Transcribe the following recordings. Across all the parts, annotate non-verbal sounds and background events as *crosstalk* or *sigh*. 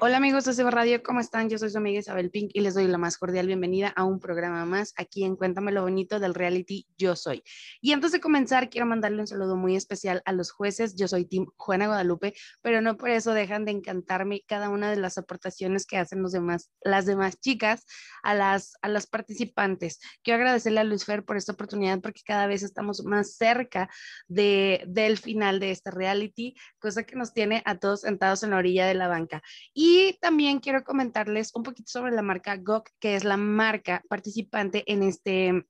Hola amigos de CB Radio, ¿cómo están? Yo soy su amiga Isabel Pink y les doy la más cordial bienvenida a un programa más aquí en Cuéntame lo bonito del reality Yo Soy. Y antes de comenzar, quiero mandarle un saludo muy especial a los jueces. Yo soy Tim Juana Guadalupe, pero no por eso dejan de encantarme cada una de las aportaciones que hacen los demás, las demás chicas a las, a las participantes. Quiero agradecerle a Luis Fer por esta oportunidad porque cada vez estamos más cerca de, del final de este reality, cosa que nos tiene a todos sentados en la orilla de la banca. Y también quiero comentarles un poquito sobre la marca GOK, que es la marca participante en este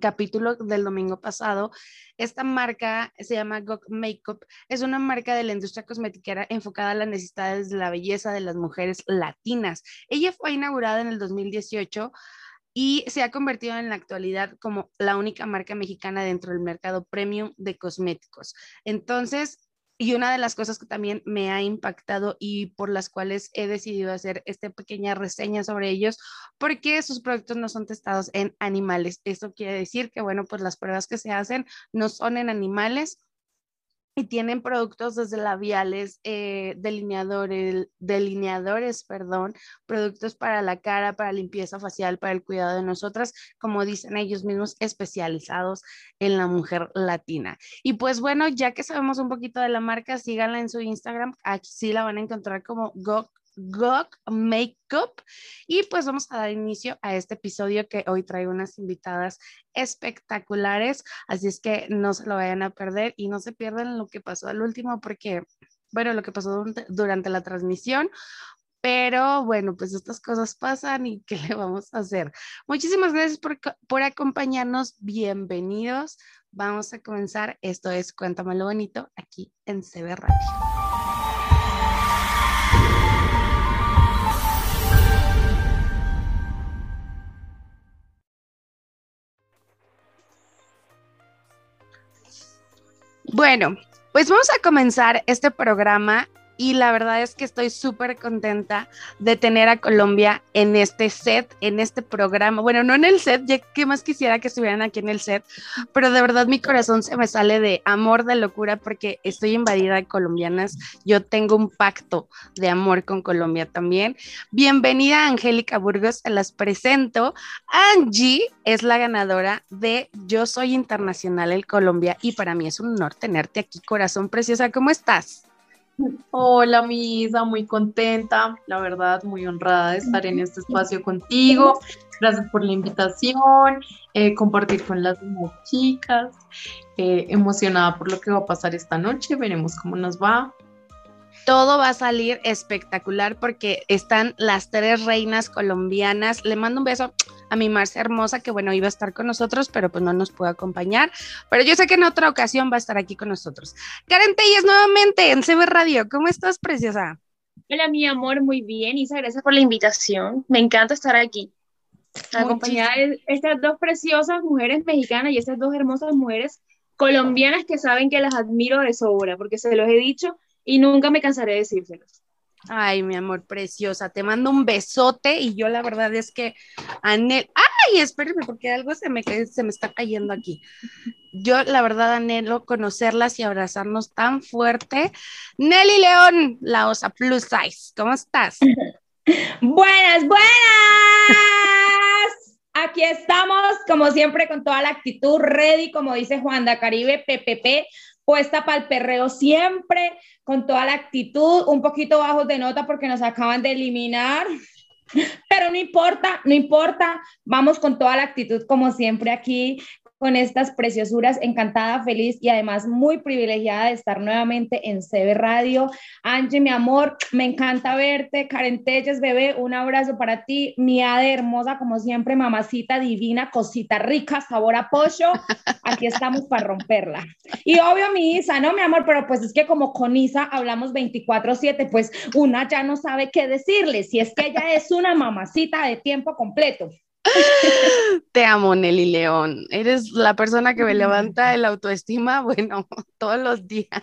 capítulo del domingo pasado. Esta marca se llama GOK Makeup. Es una marca de la industria cosmetiquera enfocada a las necesidades de la belleza de las mujeres latinas. Ella fue inaugurada en el 2018 y se ha convertido en la actualidad como la única marca mexicana dentro del mercado premium de cosméticos. Entonces, y una de las cosas que también me ha impactado y por las cuales he decidido hacer esta pequeña reseña sobre ellos, porque sus productos no son testados en animales. Esto quiere decir que, bueno, pues las pruebas que se hacen no son en animales, y tienen productos desde labiales, eh, delineadores, delineadores, perdón, productos para la cara, para limpieza facial, para el cuidado de nosotras, como dicen ellos mismos, especializados en la mujer latina. Y pues bueno, ya que sabemos un poquito de la marca, síganla en su Instagram, aquí sí la van a encontrar como Go Gok Makeup. Y pues vamos a dar inicio a este episodio que hoy traigo unas invitadas espectaculares, así es que no se lo vayan a perder y no se pierdan lo que pasó al último porque, bueno, lo que pasó durante la transmisión. Pero bueno, pues estas cosas pasan y *laughs* ¿qué le vamos a hacer? Muchísimas gracias por, por acompañarnos. Bienvenidos. Vamos a comenzar. Esto es Cuéntame lo bonito aquí en CB Radio. Bueno, pues vamos a comenzar este programa y la verdad es que estoy súper contenta de tener a Colombia en este set, en este programa. Bueno, no en el set, ya que más quisiera que estuvieran aquí en el set, pero de verdad mi corazón se me sale de amor, de locura, porque estoy invadida de colombianas. Yo tengo un pacto de amor con Colombia también. Bienvenida Angélica Burgos, se las presento. Angie es la ganadora de Yo Soy Internacional en Colombia y para mí es un honor tenerte aquí, corazón preciosa. ¿Cómo estás? Hola, Misa, muy contenta, la verdad, muy honrada de estar en este espacio contigo. Gracias por la invitación, eh, compartir con las chicas, eh, emocionada por lo que va a pasar esta noche, veremos cómo nos va todo va a salir espectacular porque están las tres reinas colombianas. Le mando un beso a mi Marcia hermosa, que bueno, iba a estar con nosotros, pero pues no nos pudo acompañar. Pero yo sé que en otra ocasión va a estar aquí con nosotros. Karen Telles, nuevamente en CB Radio. ¿Cómo estás, preciosa? Hola, mi amor, muy bien. Isa, gracias por la invitación. Me encanta estar aquí. Acompañada de estas dos preciosas mujeres mexicanas y estas dos hermosas mujeres colombianas que saben que las admiro de sobra, porque se los he dicho y nunca me cansaré de decírselos. Ay, mi amor preciosa, te mando un besote y yo la verdad es que anhelo, ay, espérenme porque algo se me, se me está cayendo aquí. Yo la verdad anhelo conocerlas y abrazarnos tan fuerte. Nelly León, la osa plus size, ¿cómo estás? *laughs* buenas, buenas. Aquí estamos, como siempre, con toda la actitud ready, como dice Juan da Caribe, PPP, puesta para el perreo siempre, con toda la actitud, un poquito bajos de nota porque nos acaban de eliminar. *laughs* Pero no importa, no importa, vamos con toda la actitud como siempre aquí con estas preciosuras, encantada, feliz y además muy privilegiada de estar nuevamente en CB Radio. Angie, mi amor, me encanta verte. Karen Telles, bebé, un abrazo para ti. Mi Ade hermosa, como siempre, mamacita divina, cosita rica, sabor a pollo. Aquí estamos para romperla. Y obvio, mi Isa, ¿no, mi amor? Pero pues es que como con Isa hablamos 24-7, pues una ya no sabe qué decirle, si es que ella es una mamacita de tiempo completo. *laughs* Te amo, Nelly León. Eres la persona que me *laughs* levanta el autoestima, *laughs* bueno, todos los días.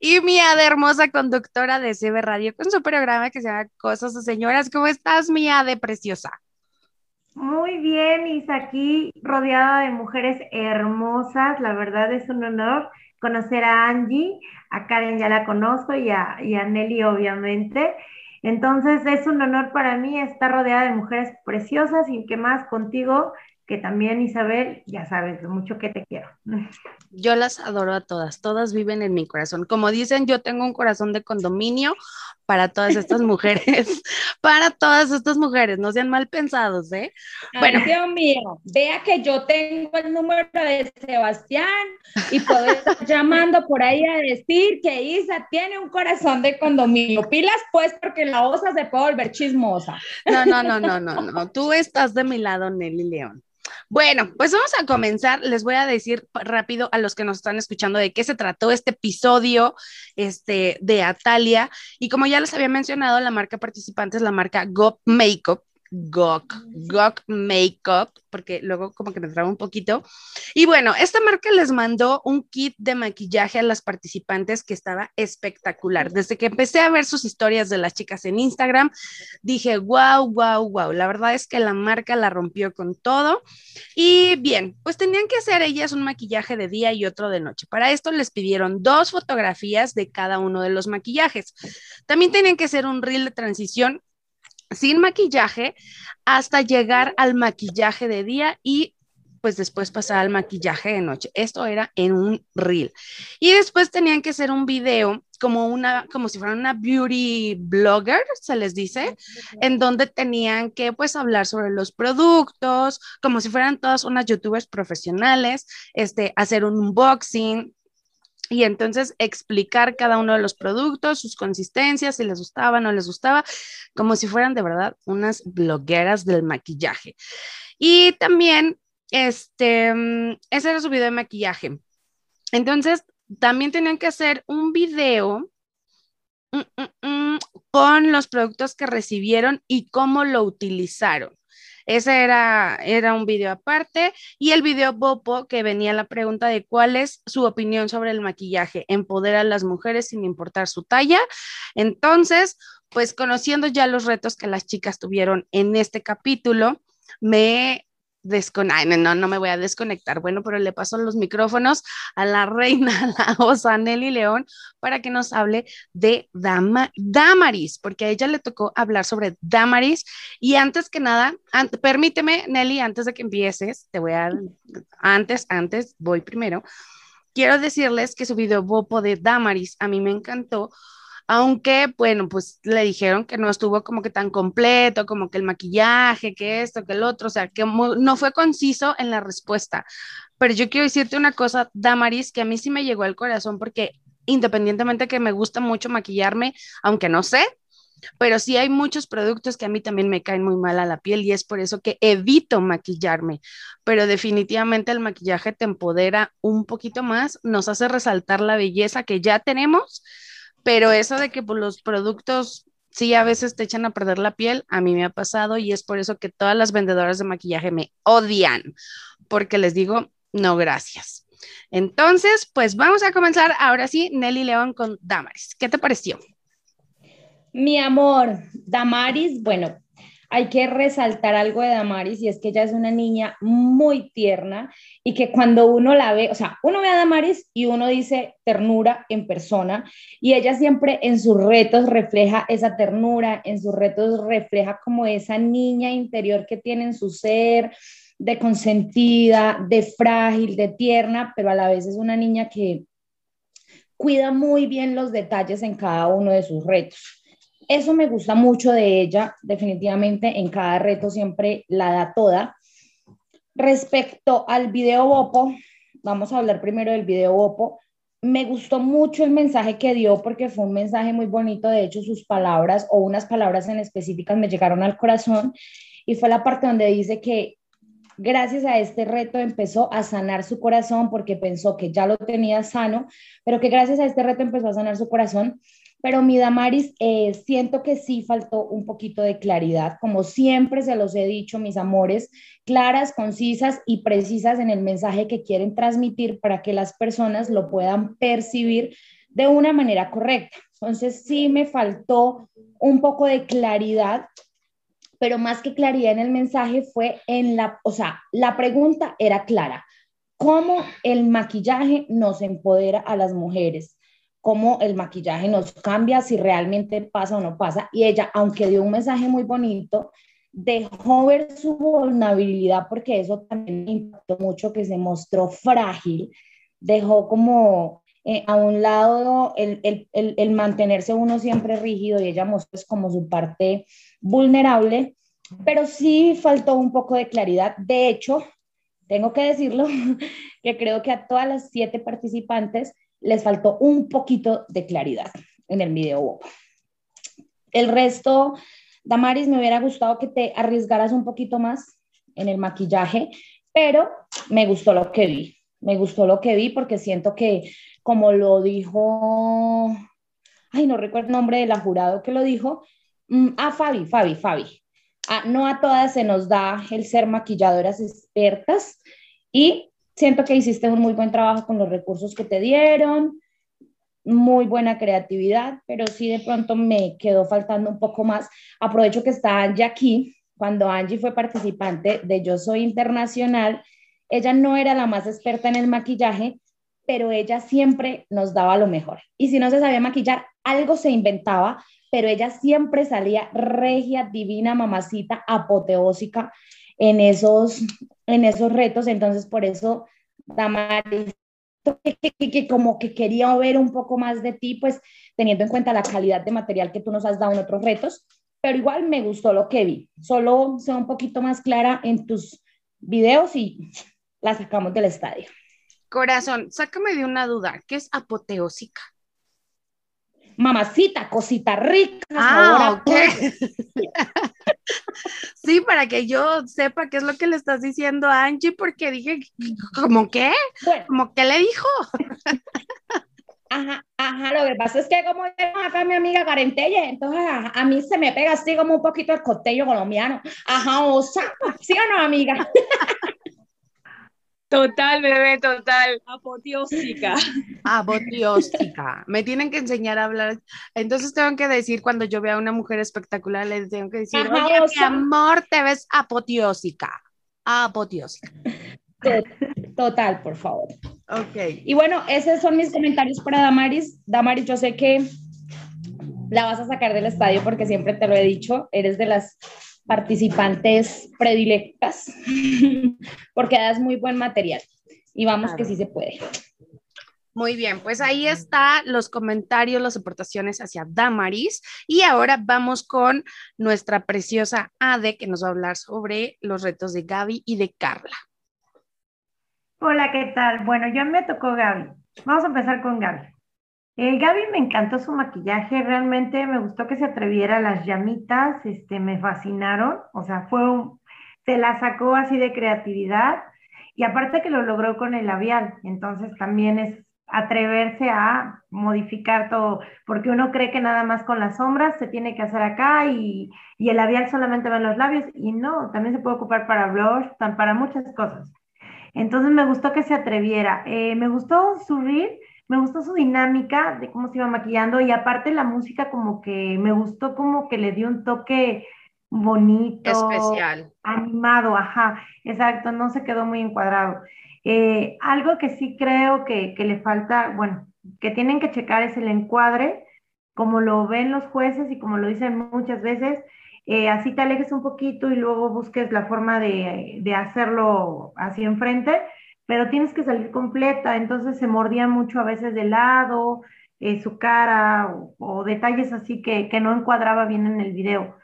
Y mi Ade, hermosa conductora de CB Radio, con su programa que se llama Cosas de Señoras. ¿Cómo estás, mi Ade, preciosa? Muy bien, Isa, aquí rodeada de mujeres hermosas. La verdad es un honor conocer a Angie. A Karen ya la conozco y a, y a Nelly, obviamente. Entonces es un honor para mí estar rodeada de mujeres preciosas y que más contigo que también Isabel, ya sabes lo mucho que te quiero. *laughs* Yo las adoro a todas, todas viven en mi corazón. Como dicen, yo tengo un corazón de condominio para todas estas *laughs* mujeres, para todas estas mujeres, no sean mal pensados, ¿eh? bueno, Dios mío, vea que yo tengo el número de Sebastián y puedo estar *laughs* llamando por ahí a decir que Isa tiene un corazón de condominio. Pilas pues porque la osa se puede volver chismosa. No, no, no, no, no, no, tú estás de mi lado, Nelly León. Bueno, pues vamos a comenzar. Les voy a decir rápido a los que nos están escuchando de qué se trató este episodio este, de Atalia. Y como ya les había mencionado, la marca participante es la marca Go Makeup. GOK, GOK Makeup, porque luego como que me traba un poquito. Y bueno, esta marca les mandó un kit de maquillaje a las participantes que estaba espectacular. Desde que empecé a ver sus historias de las chicas en Instagram, dije, wow, wow, wow. La verdad es que la marca la rompió con todo. Y bien, pues tenían que hacer ellas un maquillaje de día y otro de noche. Para esto les pidieron dos fotografías de cada uno de los maquillajes. También tenían que hacer un reel de transición sin maquillaje hasta llegar al maquillaje de día y pues después pasar al maquillaje de noche. Esto era en un reel. Y después tenían que hacer un video como una, como si fueran una beauty blogger, se les dice, en donde tenían que pues hablar sobre los productos, como si fueran todas unas youtubers profesionales, este, hacer un unboxing, y entonces explicar cada uno de los productos, sus consistencias, si les gustaba, no les gustaba, como si fueran de verdad unas blogueras del maquillaje. Y también, este, mm, ese era su video de maquillaje. Entonces, también tenían que hacer un video mm, mm, con los productos que recibieron y cómo lo utilizaron. Ese era, era un video aparte y el video Bopo que venía la pregunta de cuál es su opinión sobre el maquillaje, empodera a las mujeres sin importar su talla. Entonces, pues conociendo ya los retos que las chicas tuvieron en este capítulo, me desconectar, no, no me voy a desconectar. Bueno, pero le paso los micrófonos a la reina, *laughs* la osa Nelly León, para que nos hable de Dama, Damaris, porque a ella le tocó hablar sobre Damaris. Y antes que nada, permíteme, Nelly, antes de que empieces, te voy a, antes, antes, voy primero. Quiero decirles que su video Bopo de Damaris a mí me encantó aunque, bueno, pues le dijeron que no estuvo como que tan completo, como que el maquillaje, que esto, que el otro, o sea, que no fue conciso en la respuesta. Pero yo quiero decirte una cosa, Damaris, que a mí sí me llegó al corazón porque independientemente que me gusta mucho maquillarme, aunque no sé, pero sí hay muchos productos que a mí también me caen muy mal a la piel y es por eso que evito maquillarme. Pero definitivamente el maquillaje te empodera un poquito más, nos hace resaltar la belleza que ya tenemos pero eso de que pues, los productos sí a veces te echan a perder la piel, a mí me ha pasado y es por eso que todas las vendedoras de maquillaje me odian, porque les digo, no, gracias. Entonces, pues vamos a comenzar ahora sí, Nelly León con Damaris. ¿Qué te pareció? Mi amor, Damaris, bueno, hay que resaltar algo de Damaris y es que ella es una niña muy tierna y que cuando uno la ve, o sea, uno ve a Damaris y uno dice ternura en persona y ella siempre en sus retos refleja esa ternura, en sus retos refleja como esa niña interior que tiene en su ser, de consentida, de frágil, de tierna, pero a la vez es una niña que cuida muy bien los detalles en cada uno de sus retos. Eso me gusta mucho de ella, definitivamente en cada reto siempre la da toda. Respecto al video Bopo, vamos a hablar primero del video Bopo. Me gustó mucho el mensaje que dio porque fue un mensaje muy bonito. De hecho, sus palabras o unas palabras en específicas me llegaron al corazón y fue la parte donde dice que gracias a este reto empezó a sanar su corazón porque pensó que ya lo tenía sano, pero que gracias a este reto empezó a sanar su corazón pero mi Damaris, eh, siento que sí faltó un poquito de claridad, como siempre se los he dicho, mis amores, claras, concisas y precisas en el mensaje que quieren transmitir para que las personas lo puedan percibir de una manera correcta. Entonces sí me faltó un poco de claridad, pero más que claridad en el mensaje fue en la, o sea, la pregunta era clara, ¿cómo el maquillaje nos empodera a las mujeres? Cómo el maquillaje nos cambia, si realmente pasa o no pasa. Y ella, aunque dio un mensaje muy bonito, dejó ver su vulnerabilidad porque eso también impactó mucho, que se mostró frágil, dejó como eh, a un lado el, el, el, mantenerse uno siempre rígido y ella mostró como su parte vulnerable, pero sí faltó un poco de claridad. De hecho, tengo que decirlo, *laughs* que creo que a todas las siete participantes les faltó un poquito de claridad en el video. El resto, Damaris, me hubiera gustado que te arriesgaras un poquito más en el maquillaje, pero me gustó lo que vi. Me gustó lo que vi porque siento que, como lo dijo, ay, no recuerdo el nombre de la jurado que lo dijo, mm, a Fabi, Fabi, Fabi. No a todas se nos da el ser maquilladoras expertas y siento que hiciste un muy buen trabajo con los recursos que te dieron, muy buena creatividad, pero sí de pronto me quedó faltando un poco más. Aprovecho que está Angie aquí. Cuando Angie fue participante de Yo Soy Internacional, ella no era la más experta en el maquillaje, pero ella siempre nos daba lo mejor. Y si no se sabía maquillar, algo se inventaba, pero ella siempre salía regia, divina, mamacita, apoteósica en esos, en esos retos. Entonces, por eso, Damaris, que, como que quería ver un poco más de ti, pues teniendo en cuenta la calidad de material que tú nos has dado en otros retos, pero igual me gustó lo que vi. Solo sea un poquito más clara en tus videos y la sacamos del estadio. Corazón, sácame de una duda, ¿qué es apoteósica? Mamacita, cosita rica. Ah, ok. *laughs* sí, para que yo sepa qué es lo que le estás diciendo a Angie, porque dije, ¿cómo qué? ¿Cómo qué le dijo? Ajá, ajá, lo que pasa es que como acá mi amiga Carentelle, entonces a, mí se me pega así como un poquito el costello colombiano. Ajá, o sea, ¿sí o no, amiga? *laughs* Total, bebé, total. Apoteósica. Apoteósica. Me tienen que enseñar a hablar. Entonces tengo que decir, cuando yo vea a una mujer espectacular, le tengo que decir, oye, mi amor, te ves apoteósica. Apoteósica. Total, por favor. Ok. Y bueno, esos son mis comentarios para Damaris. Damaris, yo sé que la vas a sacar del estadio porque siempre te lo he dicho, eres de las participantes predilectas, *laughs* porque das muy buen material y vamos que sí se puede. Muy bien, pues ahí está los comentarios, las aportaciones hacia Damaris. Y ahora vamos con nuestra preciosa Ade, que nos va a hablar sobre los retos de Gaby y de Carla. Hola, ¿qué tal? Bueno, ya me tocó Gaby. Vamos a empezar con Gaby. Eh, Gaby me encantó su maquillaje, realmente me gustó que se atreviera, las llamitas, este, me fascinaron, o sea, fue se la sacó así de creatividad y aparte que lo logró con el labial, entonces también es atreverse a modificar todo, porque uno cree que nada más con las sombras se tiene que hacer acá y, y el labial solamente va en los labios y no, también se puede ocupar para blush, para muchas cosas. Entonces me gustó que se atreviera, eh, me gustó subir me gustó su dinámica de cómo se iba maquillando y aparte la música como que me gustó como que le dio un toque bonito. Especial. Animado, ajá, exacto, no se quedó muy encuadrado. Eh, algo que sí creo que, que, le falta, bueno, que tienen que checar es el encuadre, como lo ven los jueces y como lo dicen muchas veces, eh, así te alejes un poquito y luego busques la forma de, de hacerlo así enfrente pero tienes que salir completa, entonces se mordía mucho a veces de lado, eh, su cara o, detalles así que, que, no encuadraba bien en el video.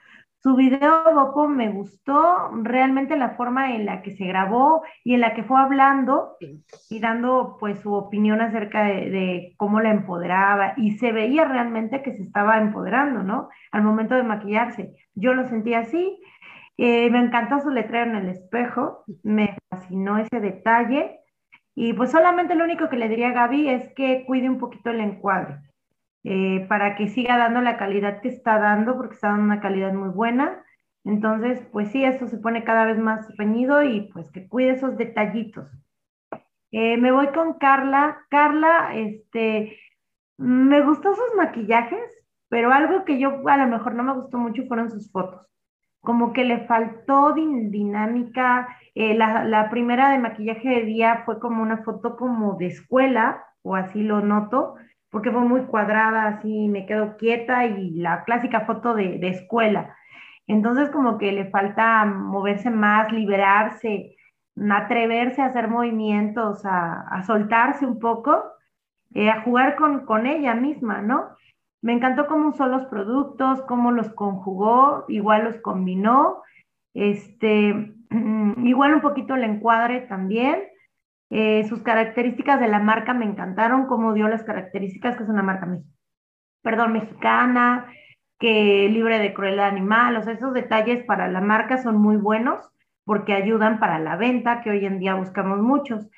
Su video, Bopo, me gustó realmente la forma en la que se grabó y en la que fue hablando y dando pues su opinión acerca de, de cómo la empoderaba y se veía realmente que se estaba empoderando, ¿no? Al momento de maquillarse. Yo lo sentí así eh, me encantó su letrero en el espejo, me fascinó ese detalle. Y pues solamente lo único que le diría a Gaby es que cuide un poquito el encuadre eh, para que siga dando la calidad que está dando, porque está dando una calidad muy buena. Entonces, pues sí, eso se pone cada vez más reñido y pues que cuide esos detallitos. Eh, me voy con Carla. Carla, este, me gustó sus maquillajes, pero algo que yo a lo mejor no me gustó mucho fueron sus fotos como que le faltó dinámica. Eh, la, primera de maquillaje de día fue como una foto como de escuela, o así lo noto, porque fue muy cuadrada, así me quedo quieta y la clásica foto de, de escuela. Entonces como que le falta moverse más, liberarse, atreverse a hacer movimientos, a, soltarse un poco, eh, a jugar con, con ella misma, ¿no? Me encantó cómo usó los productos, cómo los conjugó, igual los combinó, este, *clears throat* igual un poquito el encuadre también. Eh, sus características de la marca me encantaron, cómo dio las características, que es una marca perdón, mexicana, que libre de crueldad animal, o sea, esos detalles para la marca son muy buenos porque ayudan para la venta, que hoy en día buscamos muchos.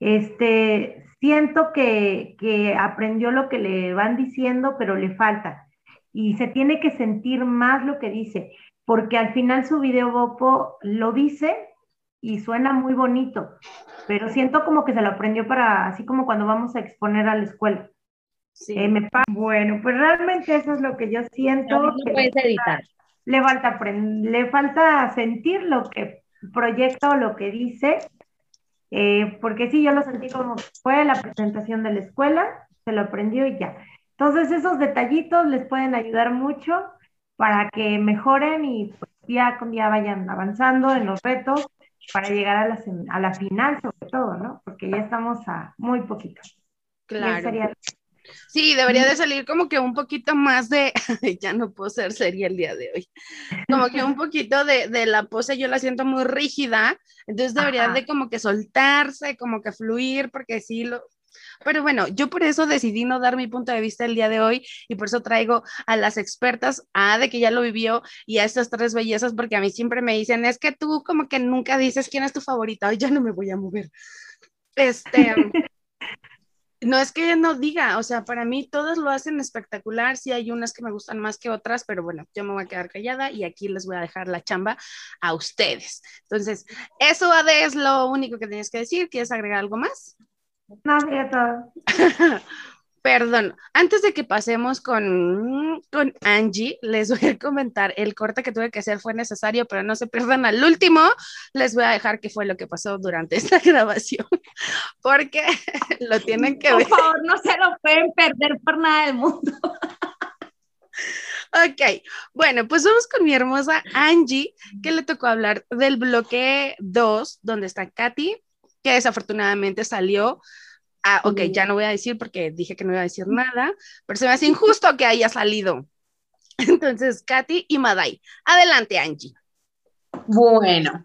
Este, siento que, que aprendió lo que le van diciendo, pero le falta. Y se tiene que sentir más lo que dice, porque al final su video Bopo lo dice y suena muy bonito, pero siento como que se lo aprendió para, así como cuando vamos a exponer a la escuela. Sí. Eh, me bueno, pues realmente eso es lo que yo siento. No, puedes editar. Le falta, le falta sentir lo que proyecta o lo que dice, eh, porque sí, yo lo sentí como fue la presentación de la escuela, se lo aprendió y ya. Entonces esos detallitos les pueden ayudar mucho para que mejoren y pues, día con día vayan avanzando en los retos para llegar a la, a la final sobre todo, ¿no? Porque ya estamos a muy poquito. Claro. Sí, debería de salir como que un poquito más de, *laughs* ya no puedo ser seria el día de hoy, como que un poquito de, de la pose yo la siento muy rígida, entonces debería de como que soltarse, como que fluir, porque sí lo... Pero bueno, yo por eso decidí no dar mi punto de vista el día de hoy y por eso traigo a las expertas, a de que ya lo vivió y a estas tres bellezas, porque a mí siempre me dicen, es que tú como que nunca dices quién es tu favorita, hoy ya no me voy a mover. Este, *laughs* no es que no diga, o sea, para mí todas lo hacen espectacular, sí hay unas que me gustan más que otras, pero bueno, yo me voy a quedar callada y aquí les voy a dejar la chamba a ustedes. Entonces, eso Ade es lo único que tienes que decir, ¿quieres agregar algo más? No, ya todo. *laughs* Perdón, antes de que pasemos con, con Angie, les voy a comentar, el corte que tuve que hacer fue necesario, pero no se pierdan al último, les voy a dejar qué fue lo que pasó durante *laughs* esta grabación, porque *laughs* lo tienen que ver. Por favor, no se lo pueden perder por nada del mundo. *laughs* Ok, bueno, pues vamos con mi hermosa Angie, que le tocó hablar del bloque 2, donde está Katy, que desafortunadamente salió Ah, ok, ya no voy a decir porque dije que no iba a decir nada, pero se me hace injusto que haya salido. *laughs* Entonces, Katy y Madai. Adelante, Angie. Bueno,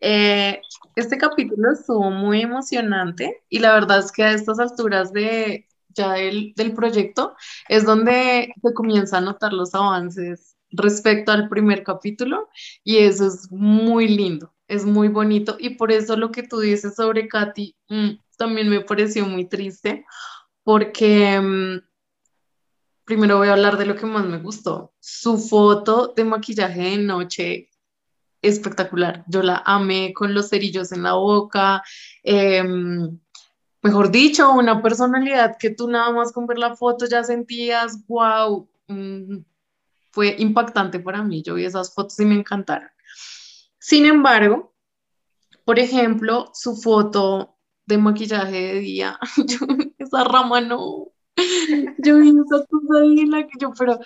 eh, este capítulo estuvo muy emocionante y la verdad es que a estas alturas de ya del, del proyecto es donde se comienza a notar los avances respecto al primer capítulo y eso es muy lindo, es muy bonito y por eso lo que tú dices sobre Katy, mm, también me pareció muy triste porque mm, primero voy a hablar de lo que más me gustó. Su foto de maquillaje de noche espectacular. Yo la amé con los cerillos en la boca. Em, mejor dicho, una personalidad que tú nada más con ver la foto ya sentías, wow, mm, fue impactante para mí. Yo vi esas fotos y me encantaron. Sin embargo, por ejemplo, su foto de maquillaje de día. *laughs* esa rama no. *laughs* Yo vi esa cosa ahí la que yo, pero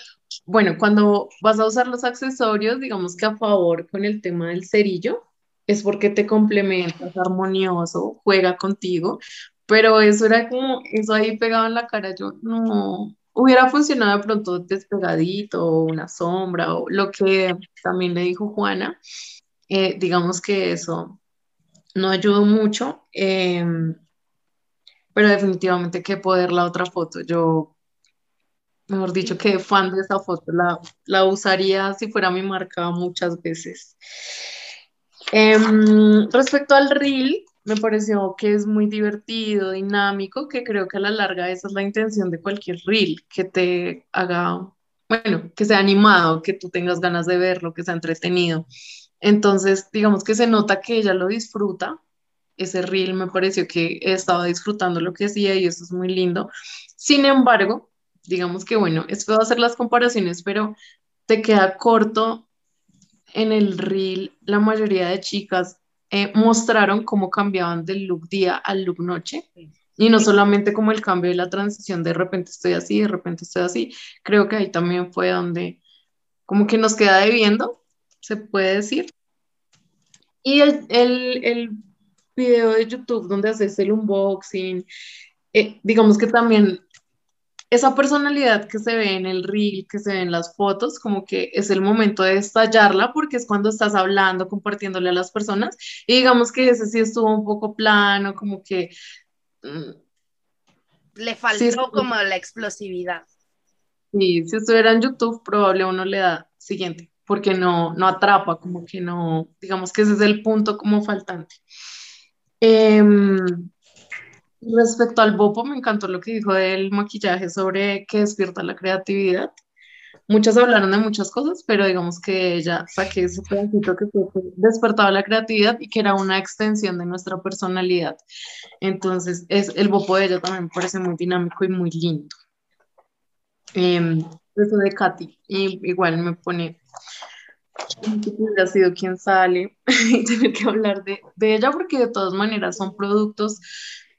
bueno, cuando vas a usar los accesorios, digamos que a favor con el tema del cerillo, es porque te complementas, armonioso, juega contigo, pero eso era como, eso ahí pegado en la cara, yo no, hubiera funcionado de pronto despegadito, o una sombra, o lo que también le dijo Juana, eh, digamos que eso no ayudó mucho, em, pero definitivamente que poder la otra foto. Yo, mejor dicho, que fan de esa foto, la, la usaría si fuera mi marca muchas veces. Em, respecto al reel, me pareció que es muy divertido, dinámico, que creo que a la larga esa es la intención de cualquier reel, que te haga, bueno, que sea animado, que tú tengas ganas de verlo, que sea entretenido. Entonces, digamos que se nota que ella lo disfruta. Ese reel me pareció que estaba disfrutando lo que hacía y eso es muy lindo. Sin embargo, digamos que bueno, es feo hacer las comparaciones, pero te queda corto en el reel. La mayoría de chicas eh, mostraron cómo cambiaban del look día al look noche. Y no solamente como el cambio de la transición, de repente estoy así, de repente estoy así. Creo que ahí también fue donde como que nos queda debiendo, se puede decir. Y el, el, el video de YouTube donde haces el unboxing, eh, digamos que también esa personalidad que se ve en el reel, que se ve en las fotos, como que es el momento de estallarla porque es cuando estás hablando, compartiéndole a las personas. Y digamos que ese sí estuvo un poco plano, como que... Mm, le faltó como la explosividad. Sí, si estuviera en YouTube, probable uno le da siguiente, porque no, no atrapa, como que no, digamos que ese es el punto como faltante. Em, respecto al Bopo, me encantó lo que dijo del maquillaje sobre que despierta la creatividad. Muchas hablaron de muchas cosas, pero digamos que ella saqué ese pedacito que despertaba la creatividad y que era una extensión de nuestra personalidad. Entonces, es, el Bopo de ella también me parece muy dinámico y muy lindo. Em, eso de Katy, y igual me pone hubiera sido quien sale *laughs* y tener que hablar de, de, ella porque de todas maneras son productos,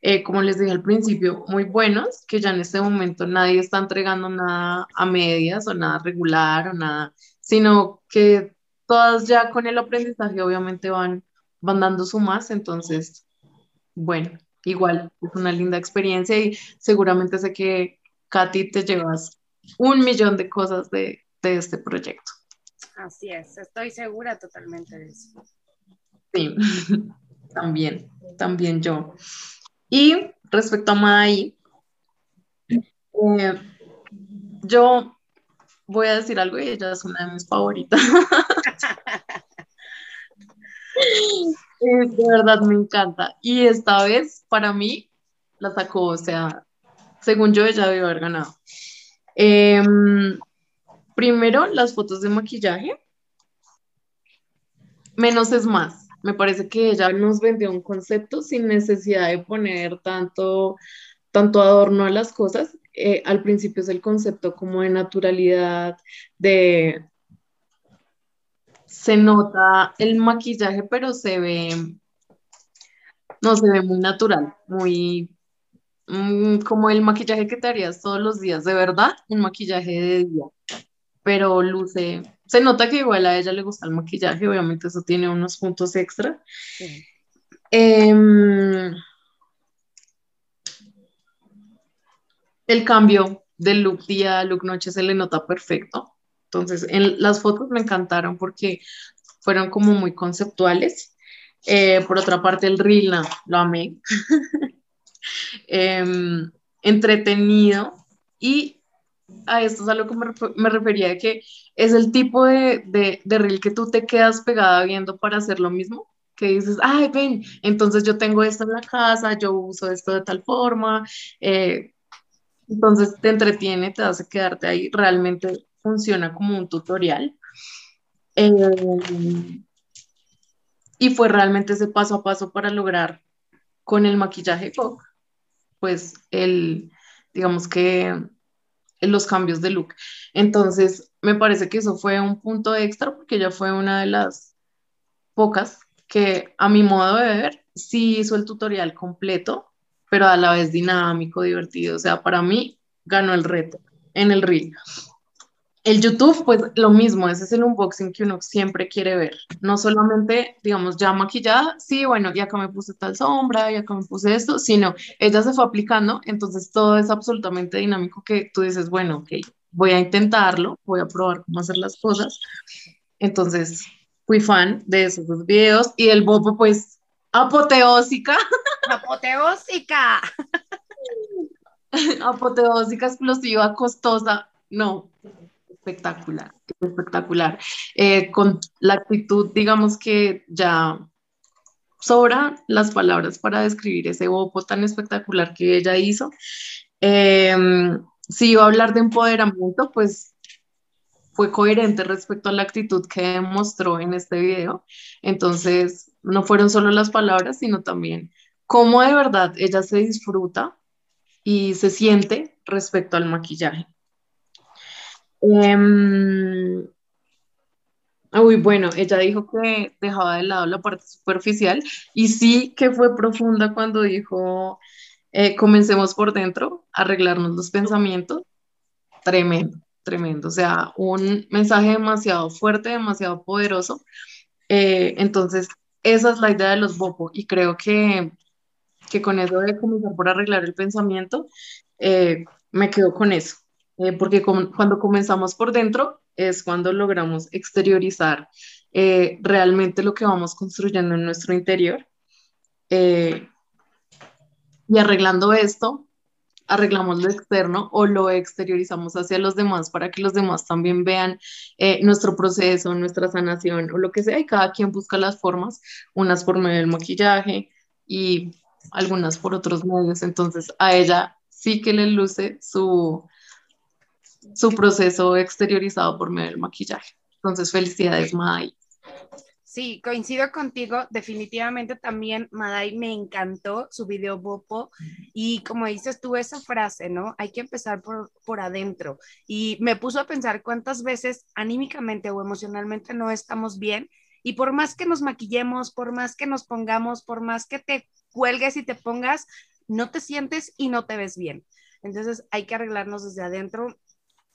eh, como les dije al principio, muy buenos, que ya en este momento nadie está entregando nada a medias o nada regular o nada, sino que todas ya con el aprendizaje obviamente van, van dando su más, entonces, bueno, igual es una linda experiencia y seguramente sé que Katy te llevas un millón de cosas de, de este proyecto. Así es, estoy segura totalmente de eso. Sí, *laughs* también, también yo. Y respecto a Mai, eh, yo voy a decir algo y ella es una de mis favoritas. *laughs* de verdad me encanta. Y esta vez, para mí, la sacó, o sea, según yo, ella debió haber ganado. Em, Primero, las fotos de maquillaje. Menos es más. Me parece que ella nos vendió un concepto sin necesidad de poner tanto, tanto adorno a las cosas. Eh, al principio es el concepto como de naturalidad, de... Se nota el maquillaje, pero se ve, no se ve muy natural, muy mm, como el maquillaje que te harías todos los días, de verdad, un maquillaje de día pero luce, se nota que igual a ella le gusta el maquillaje, obviamente eso tiene unos puntos extra. Em, el cambio del look día a look noche se le nota perfecto. Entonces, en las fotos me encantaron porque fueron como muy conceptuales. Eh, por otra parte, el reel, lo amé. *laughs* Em, entretenido y a esto es a lo que me, refería, de que es el tipo de, de, reel que tú te quedas pegada viendo para hacer lo mismo, que dices, ay, ven, entonces yo tengo esto en la casa, yo uso esto de tal forma, eh, entonces te entretiene, te hace quedarte ahí, realmente funciona como un tutorial. Eh, y fue realmente ese paso a paso para lograr con el maquillaje pues el, digamos que los cambios de look. Entonces, me parece que eso fue un punto extra porque ella fue una de las pocas que a mi modo de ver sí hizo el tutorial completo, pero a la vez dinámico, divertido. O sea, para mí ganó el reto en el ring. El YouTube, pues lo mismo, ese es el unboxing que uno siempre quiere ver. No solamente, digamos, ya maquillada, sí, bueno, ya que me puse tal sombra, ya que me puse esto, sino ella se fue aplicando, entonces todo es absolutamente dinámico que tú dices, bueno, ok, voy a intentarlo, voy a probar cómo hacer las cosas. Entonces, fui fan de esos dos videos y el bobo, pues, apoteósica. *laughs* Apoteósica. apoteósica, explosiva, costosa. No, espectacular, espectacular. Eh, con la actitud, digamos que ya sobra las palabras para describir ese bopo tan espectacular que ella hizo. Em, si iba a hablar de empoderamiento, pues fue coherente respecto a la actitud que demostró en este video. Entonces, no fueron solo las palabras, sino también cómo de verdad ella se disfruta y se siente respecto al maquillaje. Um, uy, bueno, ella dijo que dejaba de lado la parte superficial y sí que fue profunda cuando dijo eh, comencemos por dentro, arreglarnos los pensamientos. Tremendo, tremendo. O sea, un mensaje demasiado fuerte, demasiado poderoso. Eh, entonces, esa es la idea de los BOPO y creo que, que con eso de comenzar por arreglar el pensamiento, eh, me quedo con eso. Porque cuando comenzamos por dentro es cuando logramos exteriorizar realmente lo que vamos construyendo en nuestro interior. Y arreglando esto, arreglamos lo externo o lo exteriorizamos hacia los demás para que los demás también vean eh, nuestro proceso, nuestra sanación o lo que sea. Y cada quien busca las formas, unas por medio del maquillaje y algunas por otros medios. Entonces a ella sí que le luce su, su proceso exteriorizado por medio del maquillaje. Entonces felicidades, Mai. Sí, coincido contigo. Definitivamente también Madai me encantó su video Bopo. Y como dices tú, esa frase, ¿no? Hay que empezar por, por adentro. Y me puso a pensar cuántas veces anímicamente o emocionalmente no estamos bien. Y por más que nos maquillemos, por más que nos pongamos, por más que te cuelgues y te pongas, no te sientes y no te ves bien. Entonces hay que arreglarnos desde adentro.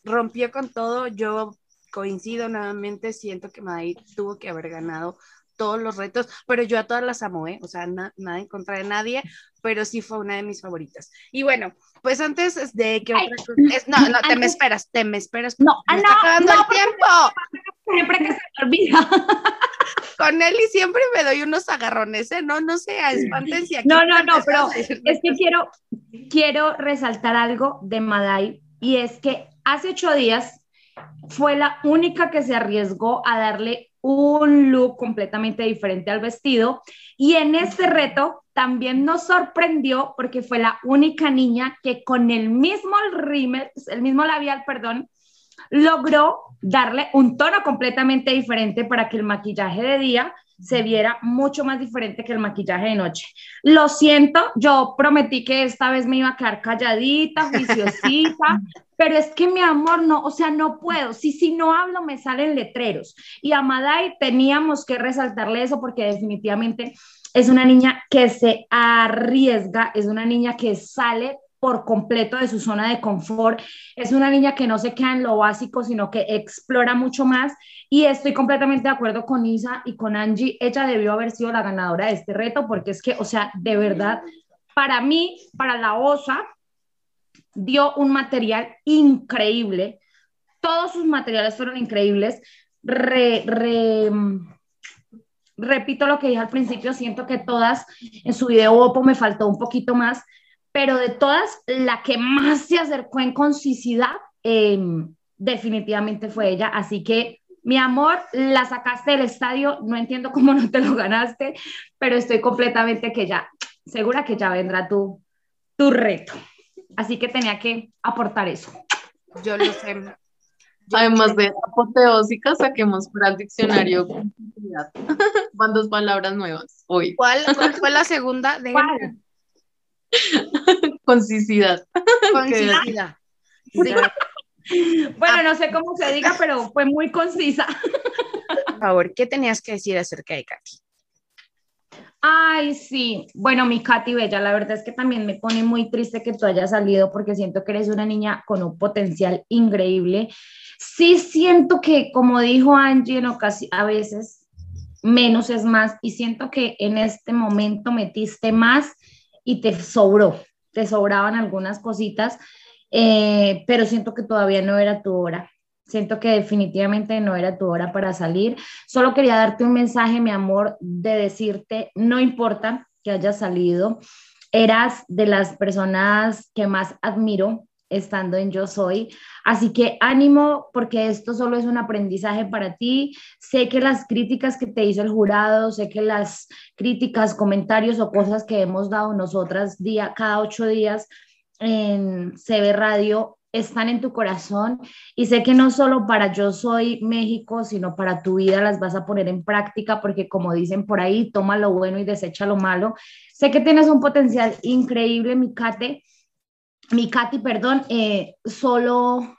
Rompió con todo. Yo coincido nuevamente, siento que Madrid tuvo que haber ganado todos los retos, pero yo a todas las amo, ¿eh? O sea, nada en contra de nadie, pero sí fue una de mis favoritas. Y bueno, pues antes de que otra no, no, te me esperas, te me esperas. No, me no, está acabando el tiempo. Siempre que se me olvida. *laughs* Con y siempre me doy unos agarrones, ¿eh? No, no sé, espantencia. Aquí no, no, no, pero es que quiero, quiero resaltar algo de Madai y es que hace ocho días fue la única que se arriesgó a darle un look completamente diferente al vestido. Y en este reto también nos sorprendió porque fue la única niña que con el mismo rímel, el mismo labial, perdón, logró darle un tono completamente diferente para que el maquillaje de día se viera mucho más diferente que el maquillaje de noche. Lo siento, yo prometí que esta vez me iba a quedar calladita, *laughs* juiciosita, pero es que mi amor, no, o sea, no puedo. Si, si no hablo, me salen letreros. Y a Madai teníamos que resaltarle eso porque definitivamente es una niña que se arriesga, es una niña que sale por completo de su zona de confort. Es una niña que no se queda en lo básico, sino que explora mucho más. Y estoy completamente de acuerdo con Isa y con Angie. Ella debió haber sido la ganadora de este reto, porque es que, o sea, de verdad, para mí, para la OSA, dio un material increíble. Todos sus materiales fueron increíbles. repito lo que dije al principio, siento que todas en su video Oppo me faltó un poquito más, pero de todas, la que más se acercó en concisidad em, definitivamente fue ella. Así que, mi amor, la sacaste del estadio, no entiendo cómo no te lo ganaste, pero estoy completamente que ya, segura que ya vendrá tu, tu reto. Así que tenía que aportar eso. Yo lo sé. Además de apoteósica, saquemos para el diccionario *laughs* Van dos palabras nuevas hoy. ¿Cuál, *laughs* fue la segunda? De *laughs* Concisidad. Concisidad. *laughs* *laughs* Bueno, no sé cómo se diga, pero fue muy concisa. Por favor, ¿qué tenías que decir acerca de Katy? Ay, sí. Bueno, mi Katy Bella, la verdad es que también me pone muy triste que tú hayas salido porque siento que eres una niña con un potencial increíble. Sí siento que, como dijo Angie en a veces menos es más y siento que en este momento metiste más y te sobró, te sobraban algunas cositas, eh, pero siento que todavía no era tu hora. Siento que definitivamente no era tu hora para salir. Solo quería darte un mensaje, mi amor, de decirte, no importa que hayas salido, eras de las personas que más admiro, estando en Yo Soy. Así que ánimo porque esto solo es un aprendizaje para ti. Sé que las críticas que te hizo el jurado, sé que las críticas, comentarios o cosas que hemos dado nosotras día, cada ocho días en CB Radio están en tu corazón y sé que no solo para Yo Soy México, sino para tu vida las vas a poner en práctica porque como dicen por ahí, toma lo bueno y desecha lo malo. Sé que tienes un potencial increíble, mi Kate mi Katy, perdón, eh, solo,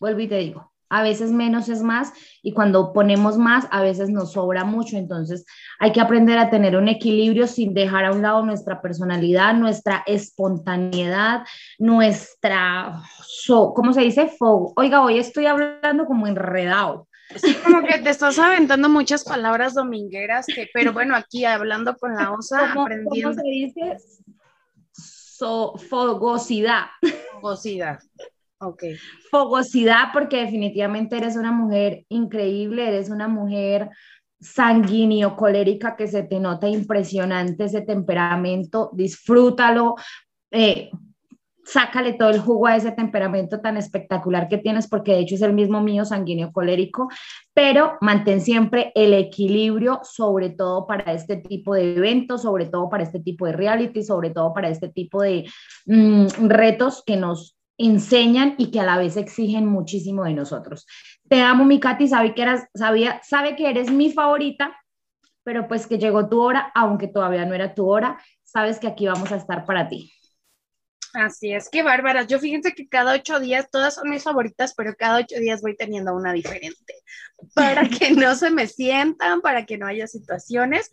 vuelvo y te digo, a veces menos es más y cuando ponemos más, a veces nos sobra mucho. Entonces hay que aprender a tener un equilibrio sin dejar a un lado nuestra personalidad, nuestra espontaneidad, nuestra, ¿cómo se dice? Oiga, hoy estoy hablando como enredado. Sí, como que te estás aventando muchas palabras domingueras, que, pero bueno, aquí hablando con la osa, aprendiendo. ¿Cómo se dice? Fogosidad. Fogosidad. Ok. Fogosidad, porque definitivamente eres una mujer increíble, eres una mujer sanguíneo, colérica, que se te nota impresionante ese temperamento, disfrútalo, eh, sácale todo el jugo a ese temperamento tan espectacular que tienes, porque de hecho es el mismo mío, sanguíneo colérico, pero mantén siempre el equilibrio, sobre todo para este tipo de eventos, sobre todo para este tipo de reality, sobre todo para este tipo de mm, retos que nos enseñan y que a la vez exigen muchísimo de nosotros. Te amo, mi Katy, sabe que, eras, sabía, sabe que eres mi favorita, pero pues que llegó tu hora, aunque todavía no era tu hora, sabes que aquí vamos a estar para ti. Así es, qué bárbaras. Yo fíjense que cada ocho días, todas son mis favoritas, pero cada ocho días voy teniendo una diferente *laughs* para que no se me sientan, para que no haya situaciones.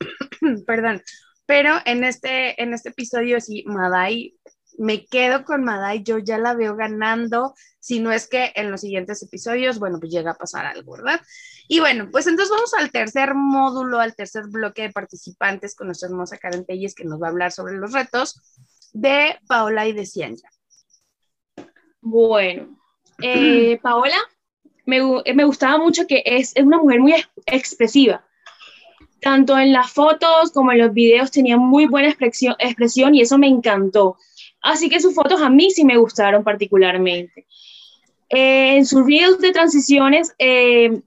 *clears throat* Perdón. Pero en este, en este episodio sí, Madai me quedo con Madai, yo ya la veo ganando, si no es que en los siguientes episodios, bueno, pues llega a pasar algo, ¿verdad? Y bueno, pues entonces vamos al tercer módulo, al tercer bloque de participantes con nuestra hermosa Karen Telles, que nos va a hablar sobre los retos de Paola y de Cianya. Bueno, eh, *clears throat* Paola me, me, gustaba mucho que es, una mujer muy expresiva tanto en las fotos como en los videos tenía muy buena expresión, expresión y eso me encantó. Así que sus fotos a mí sí me gustaron particularmente. Eh, en sus videos de transiciones, eh,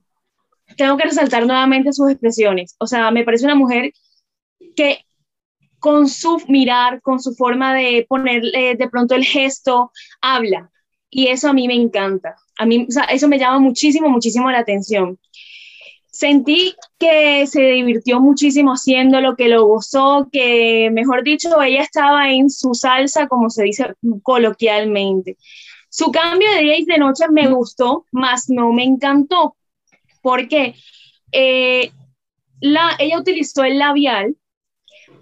tengo que resaltar nuevamente sus expresiones. O sea, me parece una mujer que con su mirar, con su forma de ponerle de pronto el gesto, habla. Y eso a mí me encanta. A mí, eso me llama muchísimo, muchísimo la atención sentí que se divirtió muchísimo haciéndolo, que lo gozó, que, mejor dicho, ella estaba en su salsa, como se dice coloquialmente. Su cambio de día y de noche me gustó, más no me encantó, porque eh, la, ella utilizó el labial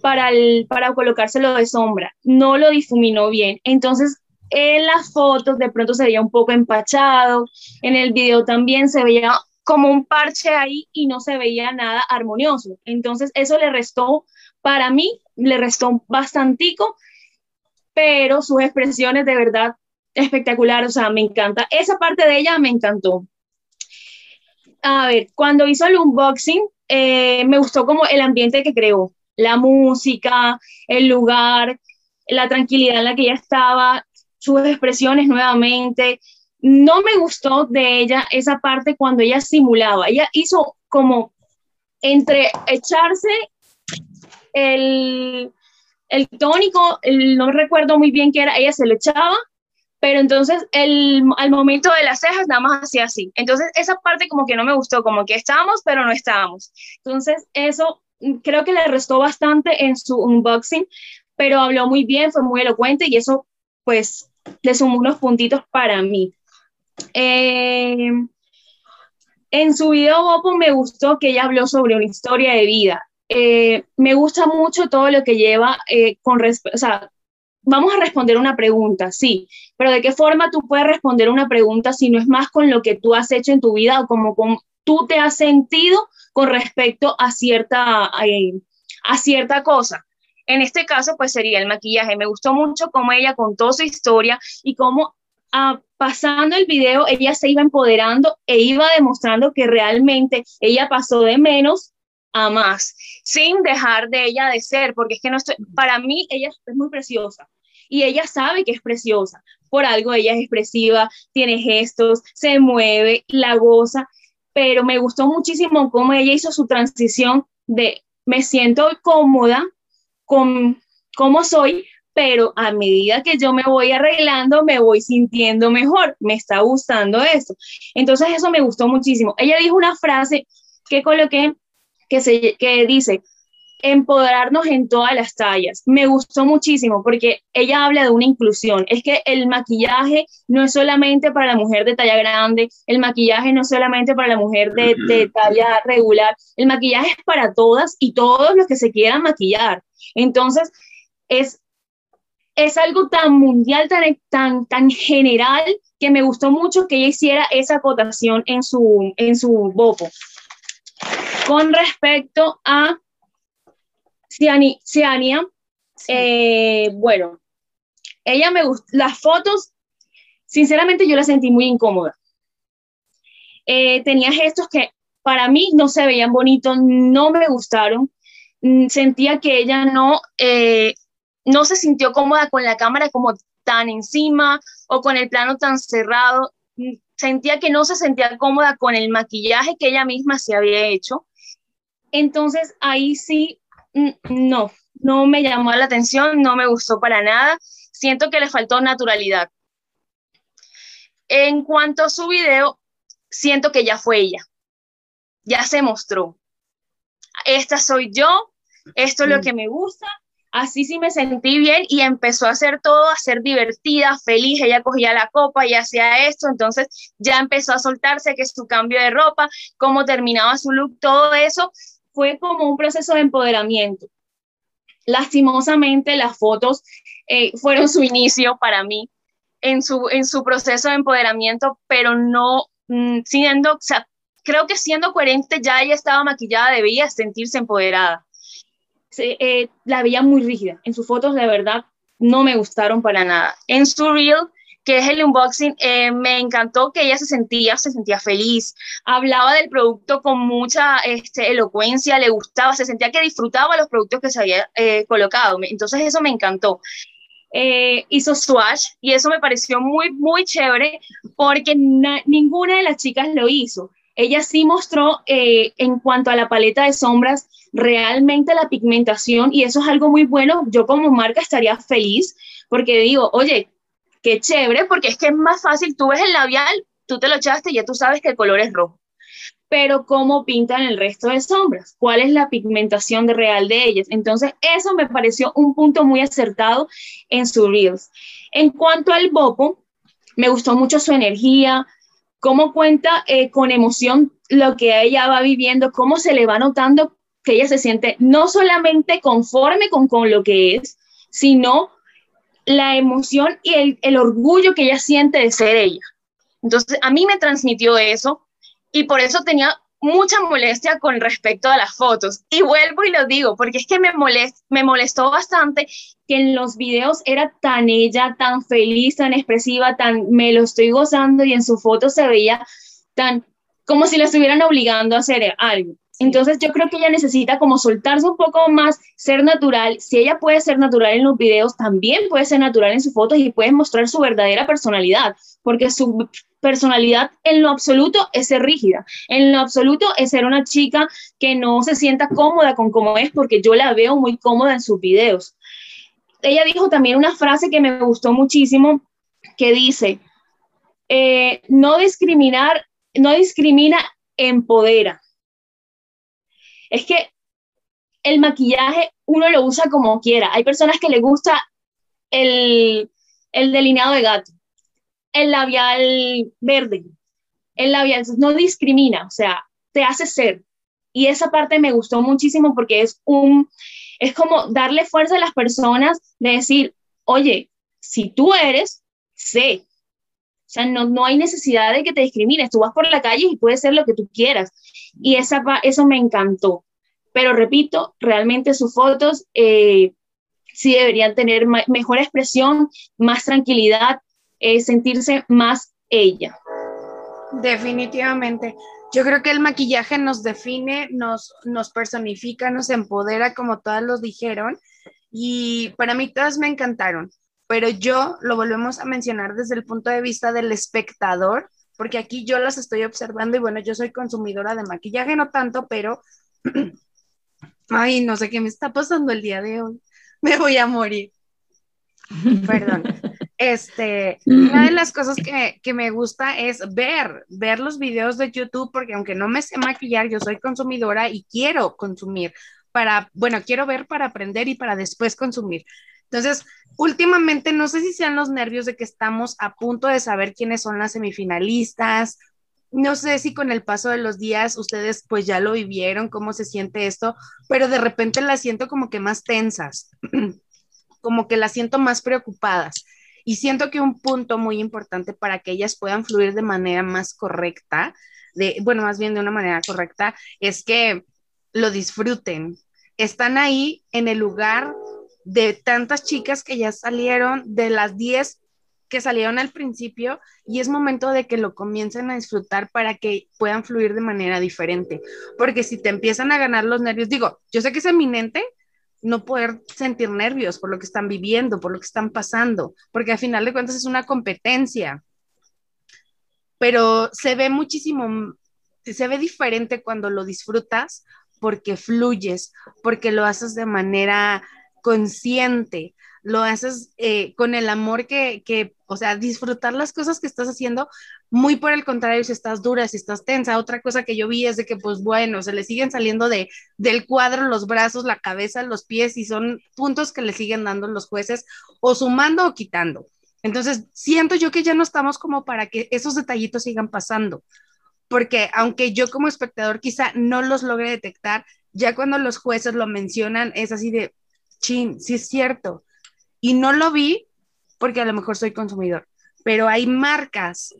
para, para colocárselo de sombra, no lo difuminó bien. Entonces, en las fotos de pronto se veía un poco empachado, en el video también se veía como un parche ahí y no se veía nada armonioso. Entonces eso le restó, para mí, le restó bastantico, pero sus expresiones de verdad espectacular, o sea, me encanta. Esa parte de ella me encantó. A ver, cuando hizo el unboxing, eh, me gustó como el ambiente que creó, la música, el lugar, la tranquilidad en la que ella estaba, sus expresiones nuevamente, no me gustó de ella esa parte cuando ella simulaba. Ella hizo como entre echarse el, el tónico, no recuerdo muy bien qué era, ella se lo echaba, pero entonces el, al momento de las cejas nada más hacía así. Entonces esa parte como que no me gustó, como que estábamos, pero no estábamos. Entonces eso creo que le restó bastante en su unboxing, pero habló muy bien, fue muy elocuente y eso pues le sumó unos puntitos para mí. Eh, en su video Bopo me gustó que ella habló sobre una historia de vida. Eh, me gusta mucho todo lo que lleva eh, con respecto, o vamos a responder una pregunta, sí, pero ¿de qué forma tú puedes responder una pregunta si no es más con lo que tú has hecho en tu vida o como con, tú te has sentido con respecto a cierta, a cierta cosa? En este caso, pues sería el maquillaje. Me gustó mucho cómo ella contó su historia y cómo pasando el video, ella se iba empoderando e iba demostrando que realmente ella pasó de menos a más, sin dejar de ella de ser, porque es que no estoy, para mí ella es muy preciosa y ella sabe que es preciosa, por algo ella es expresiva, tiene gestos, se mueve, la goza, pero me gustó muchísimo cómo ella hizo su transición de me siento cómoda con cómo soy, pero a medida que yo me voy arreglando, me voy sintiendo mejor, me está gustando esto. Entonces eso me gustó muchísimo. Ella dijo una frase que coloqué que, se, que dice, empoderarnos en todas las tallas. Me gustó muchísimo porque ella habla de una inclusión. Es que el maquillaje no es solamente para la mujer de talla grande, el maquillaje no es solamente para la mujer de, de talla regular, el maquillaje es para todas y todos los que se quieran maquillar. Entonces, es, es algo tan mundial, tan, tan, tan general, que me gustó mucho que ella hiciera esa acotación en su, en su bopo. Con respecto a Ciania, eh, bueno, ella me gustó, las fotos, sinceramente yo la sentí muy incómoda. Eh, tenía gestos que para mí no se veían bonitos, no me gustaron. Mm, sentía que ella no, eh, no se sintió cómoda con la cámara como tan encima o con el plano tan cerrado. Mm, sentía que no se sentía cómoda con el maquillaje que ella misma se había hecho. Entonces ahí sí, no, no me llamó la atención, no me gustó para nada. Siento que le faltó naturalidad. En cuanto a su video, siento que ya fue ella. Ya se mostró. Esta soy yo, esto es lo que me gusta, así sí me sentí bien y empezó a hacer todo, a ser divertida, feliz, ella cogía la copa y hacía esto, entonces ya empezó a soltarse que su cambio de ropa, cómo terminaba su look, todo eso fue como un proceso de empoderamiento. Lastimosamente las fotos eh, fueron su inicio para mí en su, en su proceso de empoderamiento, pero no mm, siendo, o sea, creo que siendo coherente ya ella estaba maquillada, debía sentirse empoderada eh, la veía muy rígida. En sus fotos, de verdad, no me gustaron para nada. En su reel, que es el unboxing, eh, me encantó que ella se sentía, se sentía feliz, hablaba del producto con mucha este, elocuencia, le gustaba, se sentía que disfrutaba los productos que se había eh, colocado. Entonces eso me encantó. hizo Swatch y eso me pareció muy, muy chévere porque ninguna de las chicas lo hizo. Ella sí mostró en cuanto a la paleta de sombras, realmente la pigmentación y eso es algo muy bueno. Yo como marca estaría feliz porque digo, oye, qué chévere, porque es que es más fácil, tú ves el labial, tú te lo echaste y ya tú sabes que el color es rojo. Pero cómo pintan el resto de sombras, cuál es la pigmentación real de ellas. Entonces, eso me pareció un punto muy acertado en su Reels. En cuanto al Bopo, me gustó mucho su energía, cómo cuenta eh, con emoción lo que ella va viviendo, cómo se le va notando que ella se siente no solamente conforme con, con lo que es, sino la emoción y el, orgullo que ella siente de ser ella. Entonces, a mí me transmitió eso y por eso tenía mucha molestia con respecto a las fotos. Y vuelvo y lo digo, porque es que me, molest, me molestó bastante que en los videos era tan ella, tan feliz, tan expresiva, tan me lo estoy gozando y en su foto se veía tan como si la estuvieran obligando a hacer algo. Entonces yo creo que ella necesita como soltarse un poco más, ser natural. Si ella puede ser natural en los videos, también puede ser natural en sus fotos y puede mostrar su verdadera personalidad, porque su personalidad en lo absoluto es ser rígida, en lo absoluto es ser una chica que no se sienta cómoda con cómo es, porque yo la veo muy cómoda en sus videos. Ella dijo también una frase que me gustó muchísimo, que dice, eh, no discriminar, no discrimina, empodera es que el maquillaje uno lo usa como quiera. Hay personas que le gusta el, delineado de gato, el labial verde, el labial no discrimina, o sea, te hace ser. Y esa parte me gustó muchísimo porque es un, es como darle fuerza a las personas de decir, oye, si tú eres, sé. O sea, no, no hay necesidad de que te discrimines. Tú vas por la calle y puedes ser lo que tú quieras. Y esa, eso me encantó. Pero repito, realmente sus fotos eh, sí deberían tener mejor expresión, más tranquilidad, eh, sentirse más ella. Definitivamente. Yo creo que el maquillaje nos define, nos, nos personifica, nos empodera, como todas los dijeron. Y para mí todas me encantaron. Pero yo lo volvemos a mencionar desde el punto de vista del espectador, porque aquí yo las estoy observando y bueno, yo soy consumidora de maquillaje, no tanto, pero *clears throat* ay, no sé qué me está pasando el día de hoy, *laughs* me voy a morir. Perdón. Este, una de las cosas que, que, me gusta es ver, ver los videos de YouTube, porque aunque no me sé maquillar, yo soy consumidora y quiero consumir para, bueno, quiero ver para aprender y para después consumir. Entonces, últimamente no sé si sean los nervios de que estamos a punto de saber quiénes son las semifinalistas. No sé si con el paso de los días ustedes pues ya lo vivieron, cómo se siente esto, pero de repente las siento como que más tensas, *clears throat* como que las siento más preocupadas. Y siento que un punto muy importante para que ellas puedan fluir de manera más correcta, de, bueno, más bien de una manera correcta, es que lo disfruten. Están ahí en el lugar de tantas chicas que ya salieron, de las 10 que salieron al principio, y es momento de que lo comiencen a disfrutar para que puedan fluir de manera diferente. Porque si te empiezan a ganar los nervios, digo, yo sé que es eminente no poder sentir nervios por lo que están viviendo, por lo que están pasando, porque al final de cuentas es una competencia. Pero se ve muchísimo, se ve diferente cuando lo disfrutas porque fluyes, porque lo haces de manera consciente, lo haces eh, con el amor que, que, o sea, disfrutar las cosas que estás haciendo, muy por el contrario, si estás dura, si estás tensa, otra cosa que yo vi es de que, pues bueno, se le siguen saliendo de, del cuadro los brazos, la cabeza, los pies, y son puntos que le siguen dando los jueces, o sumando o quitando. Entonces, siento yo que ya no estamos como para que esos detallitos sigan pasando, porque aunque yo como espectador quizá no los logre detectar, ya cuando los jueces lo mencionan, es así de, chin, sí es cierto. Y no lo vi porque a lo mejor soy consumidor, pero hay marcas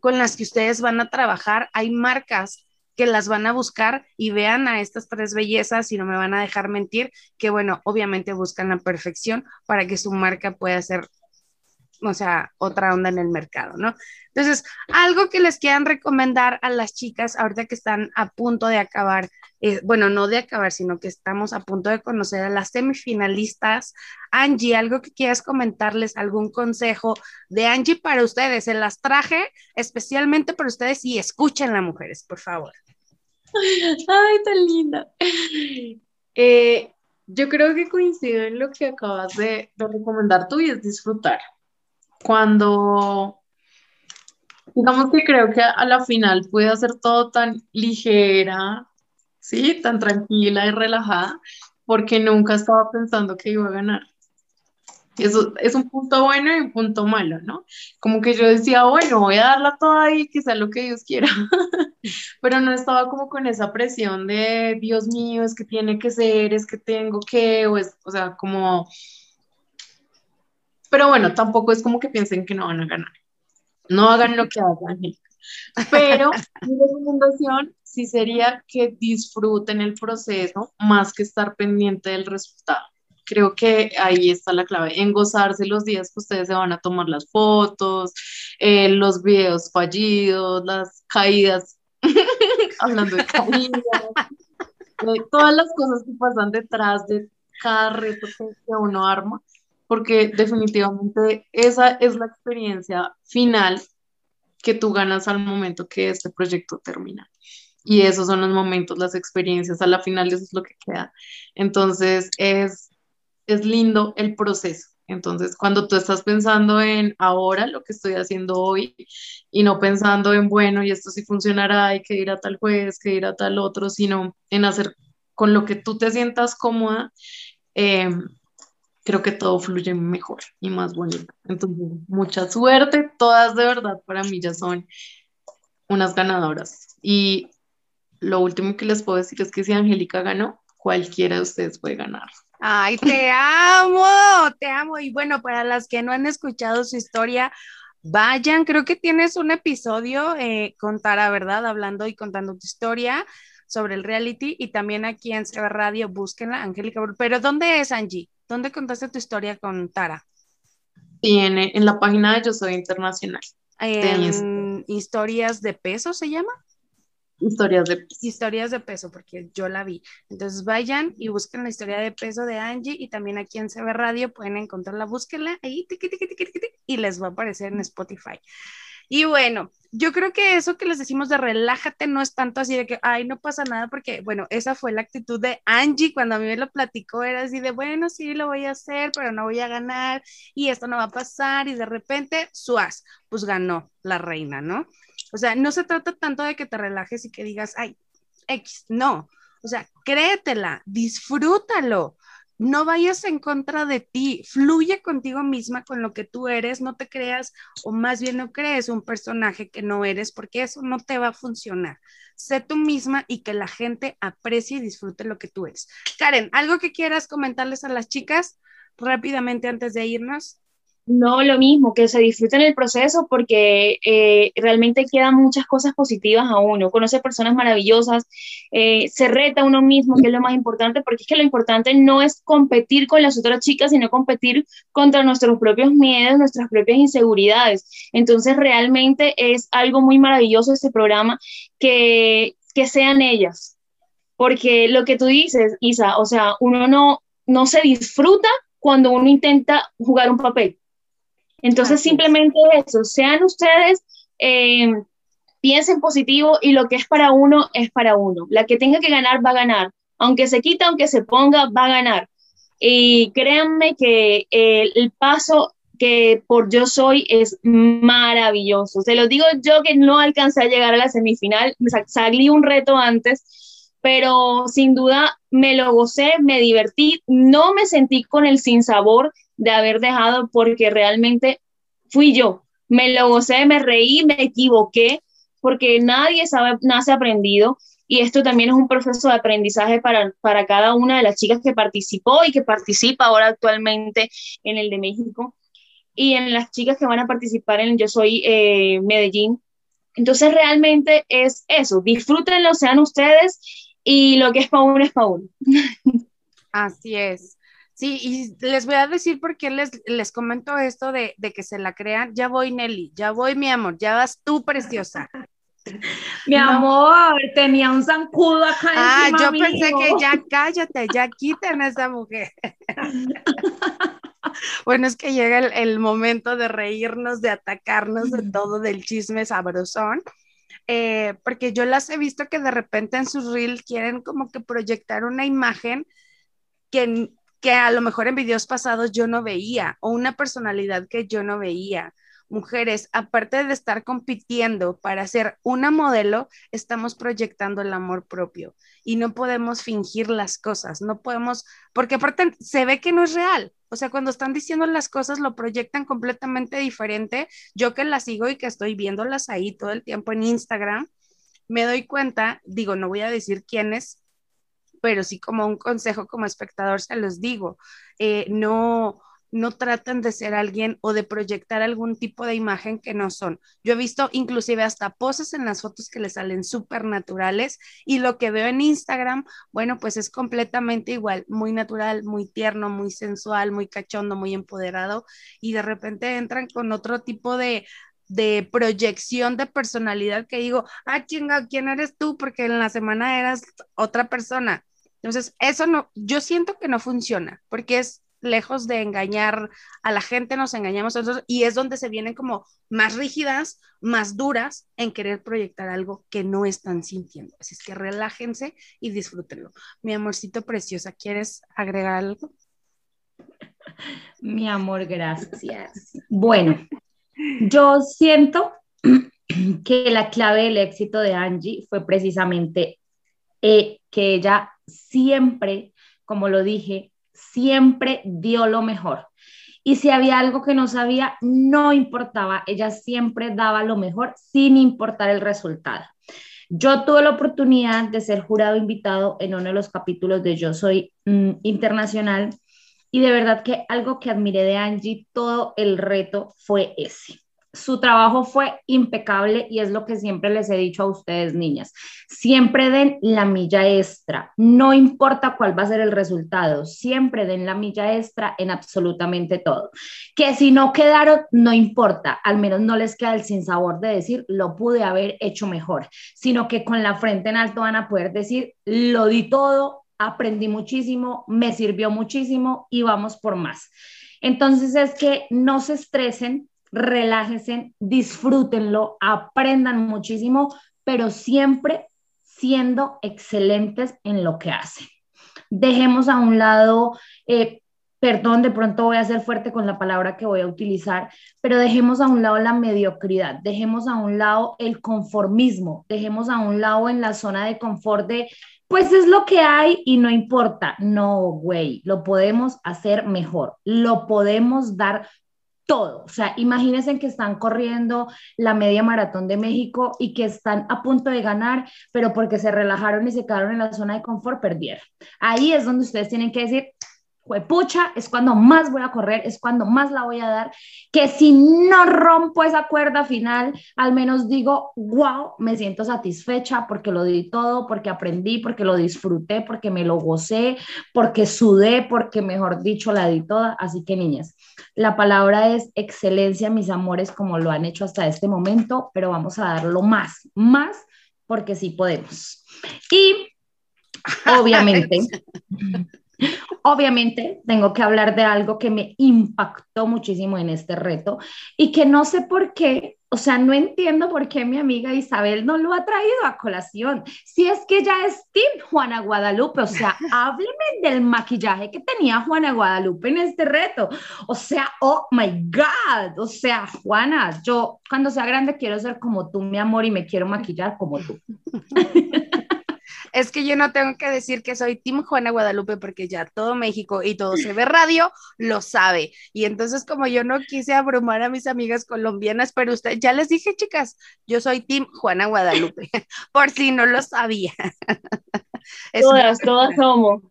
con las que ustedes van a trabajar, hay marcas que las van a buscar y vean a estas tres bellezas y no me van a dejar mentir, que bueno, obviamente buscan la perfección para que su marca pueda ser o sea, otra onda en el mercado, ¿no? Entonces, algo que les quieran recomendar a las chicas ahorita que están a punto de acabar, eh, bueno, no de acabar, sino que estamos a punto de conocer a las semifinalistas. Angie, algo que quieras comentarles, algún consejo de Angie para ustedes, se las traje especialmente para ustedes y escuchen las mujeres, por favor. Ay, tan linda. Eh, yo creo que coincido en lo que acabas de, de recomendar tú y es disfrutar cuando, digamos que creo que a la final puede ser todo tan ligera, ¿sí? Tan tranquila y relajada, porque nunca estaba pensando que iba a ganar. Eso es un punto bueno y un punto malo, ¿no? Como que yo decía, bueno, voy a darla toda ahí, que sea lo que Dios quiera, *laughs* pero no estaba como con esa presión de, Dios mío, es que tiene que ser, es que tengo que, o, es, o sea, como pero bueno, tampoco es como que piensen que no van a ganar. No hagan lo que hagan. Pero *laughs* mi recomendación sí sería que disfruten el proceso más que estar pendiente del resultado. Creo que ahí está la clave, en gozarse los días que ustedes se van a tomar las fotos, eh, los videos fallidos, las caídas, *laughs* hablando de caídas, *laughs* eh, todas las cosas que pasan detrás de cada reto que uno arma porque definitivamente esa es la experiencia final que tú ganas al momento que este proyecto termina. Y esos son los momentos, las experiencias, a la final eso es lo que queda. Entonces es, es lindo el proceso. Entonces, cuando tú estás pensando en ahora, lo que estoy haciendo hoy, y no pensando en, bueno, y esto sí funcionará, hay que ir a tal juez, que ir a tal otro, sino en hacer con lo que tú te sientas cómoda, eh, creo que todo fluye mejor y más bonito. Entonces, mucha suerte. Todas de verdad para mí ya son unas ganadoras. Y lo último que les puedo decir es que si Angélica ganó, cualquiera de ustedes puede ganar. Ay, te *laughs* amo, te amo. Y bueno, para las que no han escuchado su historia, vayan, creo que tienes un episodio eh, con Tara, ¿verdad? Hablando y contando tu historia sobre el reality y también aquí en CB Radio, búsquenla, Angélica. Pero ¿dónde es Angie? ¿Dónde contaste tu historia con Tara? Sí, en, la página de Yo Soy Internacional. En historias de peso se llama. Historias de peso. Historias de peso, porque yo la vi. Entonces vayan y busquen la historia de peso de Angie y también aquí en CB Radio pueden encontrarla, búsquenla ahí y les va a aparecer en Spotify. Y bueno, yo creo que eso que les decimos de relájate no es tanto así de que, ay, no pasa nada, porque, bueno, esa fue la actitud de Angie cuando a mí me lo platicó, era así de, bueno, sí, lo voy a hacer, pero no voy a ganar y esto no va a pasar y de repente, suaz, pues ganó la reina, ¿no? O sea, no se trata tanto de que te relajes y que digas, ay, X, no. O sea, créetela, disfrútalo no vayas en contra de ti, fluye contigo misma con lo que tú eres, no te creas o más bien no crees un personaje que no eres porque eso no te va a funcionar. Sé tú misma y que la gente aprecie y disfrute lo que tú eres. Karen, ¿algo que quieras comentarles a las chicas rápidamente antes de irnos? No, lo mismo, que se disfruten el proceso porque eh, realmente quedan muchas cosas positivas a uno, conoce personas maravillosas, eh, se reta a uno mismo, que es lo más importante, porque es que lo importante no es competir con las otras chicas, sino competir contra nuestros propios miedos, nuestras propias inseguridades. Entonces, realmente es algo muy maravilloso este programa, que, que sean ellas, porque lo que tú dices, Isa, o sea, uno no, no se disfruta cuando uno intenta jugar un papel entonces, simplemente eso, sean ustedes, eh, piensen positivo y lo que es para uno es para uno. La que tenga que ganar va a ganar. Aunque se quita, aunque se ponga, va a ganar. Y créanme que el paso que por yo soy es maravilloso. Se lo digo yo que no alcancé a llegar a la semifinal, salí un reto antes, pero sin duda me lo gocé, me divertí, no me sentí con el sinsabor de haber dejado porque realmente fui yo. Me lo gocé, me reí, me equivoqué, porque nadie sabe, nace aprendido. Y esto también es un proceso de aprendizaje para, para cada una de las chicas que participó y que participa ahora actualmente en el de México. Y en las chicas que van a participar en Yo Soy eh, Medellín. Entonces realmente es eso, disfrútenlo, sean ustedes y lo que es para uno es para uno. Así es. Sí, y les voy a decir por qué les, les comento esto de, que se la crean. Ya voy, Nelly, ya voy, mi amor, ya vas tú, preciosa. *laughs* Mi amor, tenía un zancudo acá. Ah, yo pensé que ya cállate, ya quiten a esa mujer. *laughs* bueno, es que llega el, el, momento de reírnos, de atacarnos de todo, del chisme sabrosón. Eh, porque yo las he visto que de repente en sus reels quieren como que proyectar una imagen que que a lo mejor en videos pasados yo no veía o una personalidad que yo no veía. Mujeres, aparte de estar compitiendo para ser una modelo, estamos proyectando el amor propio y no podemos fingir las cosas, no podemos, porque aparte se ve que no es real. O sea, cuando están diciendo las cosas lo proyectan completamente diferente. Yo que las sigo y que estoy viéndolas ahí todo el tiempo en Instagram, me doy cuenta, digo, no voy a decir quiénes, pero sí como un consejo como espectador se los digo, eh, no, no traten de ser alguien o de proyectar algún tipo de imagen que no son. Yo he visto inclusive hasta poses en las fotos que le salen súper naturales y lo que veo en Instagram, bueno, pues es completamente igual, muy natural, muy tierno, muy sensual, muy cachondo, muy empoderado y de repente entran con otro tipo de de proyección de personalidad que digo, ah, chinga, ¿quién eres tú? Porque en la semana eras otra persona. Entonces, eso no, yo siento que no funciona, porque es lejos de engañar a la gente, nos engañamos a nosotros y es donde se vienen como más rígidas, más duras en querer proyectar algo que no están sintiendo. Así es que relájense y disfrútenlo. Mi amorcito preciosa, ¿quieres agregar algo? *laughs* Mi amor, gracias. Bueno, yo siento que la clave del éxito de Angie fue precisamente eh, que ella siempre, como lo dije, siempre dio lo mejor. Y si había algo que no sabía, no importaba, ella siempre daba lo mejor sin importar el resultado. Yo tuve la oportunidad de ser jurado invitado en uno de los capítulos de Yo Soy mm, Internacional y de verdad que algo que admiré de Angie, todo el reto fue ese su trabajo fue impecable y es lo que siempre les he dicho a ustedes, niñas. Siempre den la milla extra, no importa cuál va a ser el resultado, siempre den la milla extra en absolutamente todo. Que si no quedaron, no importa, al menos no les queda el sinsabor de decir, lo pude haber hecho mejor, sino que con la frente en alto van a poder decir, lo di todo, aprendí muchísimo, me sirvió muchísimo y vamos por más. Entonces es que no se estresen, relájense, disfrútenlo, aprendan muchísimo, pero siempre siendo excelentes en lo que hacen. Dejemos a un lado eh, perdón, de pronto voy a ser fuerte con la palabra que voy a utilizar, pero dejemos a un lado la mediocridad, dejemos a un lado el conformismo, dejemos a un lado en la zona de confort de, pues es lo que hay y no importa. No, güey, lo podemos hacer mejor, lo podemos dar todo. O sea, imagínense que están corriendo la media maratón de México y que están a punto de ganar, pero porque se relajaron y se quedaron en la zona de confort, perdieron. Ahí es donde ustedes tienen que decir, pucha, es cuando más voy a correr, es cuando más la voy a dar, que si no rompo esa cuerda final, al menos digo, wow, me siento satisfecha porque lo di todo, porque aprendí, porque lo disfruté, porque me lo gocé, porque sudé, porque mejor dicho, la di toda. Así que niñas, la palabra es excelencia, mis amores, como lo han hecho hasta este momento, pero vamos a darlo más, más, porque sí podemos. Y *laughs* obviamente... Obviamente, tengo que hablar de algo que me impactó muchísimo en este reto y que no sé por qué, o sea, no entiendo por qué mi amiga Isabel no lo ha traído a colación. Si es que ya es Team Juana Guadalupe, o sea, *laughs* hábleme del maquillaje que tenía Juana Guadalupe en este reto. O sea, oh my God, o sea, Juana, yo cuando sea grande quiero ser como tú, mi amor, y me quiero maquillar como tú. *laughs* es que yo no tengo que decir que soy Tim Juana Guadalupe porque ya todo México y todo se ve radio lo sabe. Y entonces como yo no quise abrumar a mis amigas colombianas, pero usted, ya les dije, chicas, yo soy Tim Juana Guadalupe, *laughs* por si no lo sabía. *laughs* todas, todas *laughs* somos.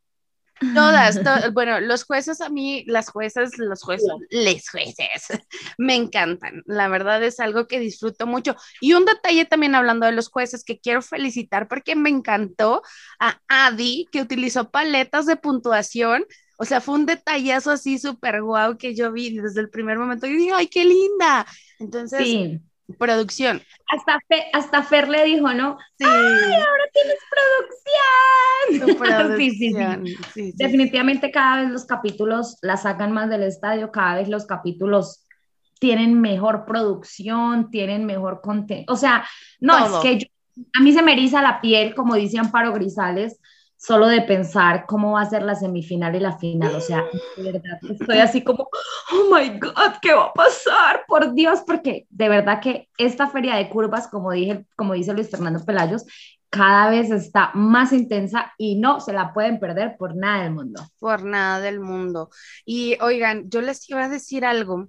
Todas, *laughs* bueno, los jueces a mí, las jueces, los jueces, les jueces, *laughs* me encantan. La verdad es algo que disfruto mucho. Y un detalle también hablando de los jueces que quiero felicitar porque me encantó a Adi que utilizó paletas de puntuación. O sea, fue un detallazo así súper guau que yo vi desde el primer momento y dije, ay, qué linda. Entonces, sí. Producción. Hasta, hasta Fer le dijo, ¿no? Sí. ¡Ay, ahora tienes producción! *laughs* sí, Definitivamente cada vez los capítulos la sacan más del estadio, cada vez los capítulos tienen mejor producción, tienen mejor contenido. O sea, no, es que a mí se me eriza la piel, como dice Amparo Grisales, solo de pensar cómo va a ser la semifinal y la final. O sea, de *gasps* verdad, estoy así como, oh my God, ¿qué va a pasar? Por Dios, porque de verdad que esta feria de curvas, como, dije, como dice Luis Fernando Pelayos, cada vez está más intensa y no se la pueden perder por nada del mundo. Por nada del mundo. Y oigan, yo les iba a decir algo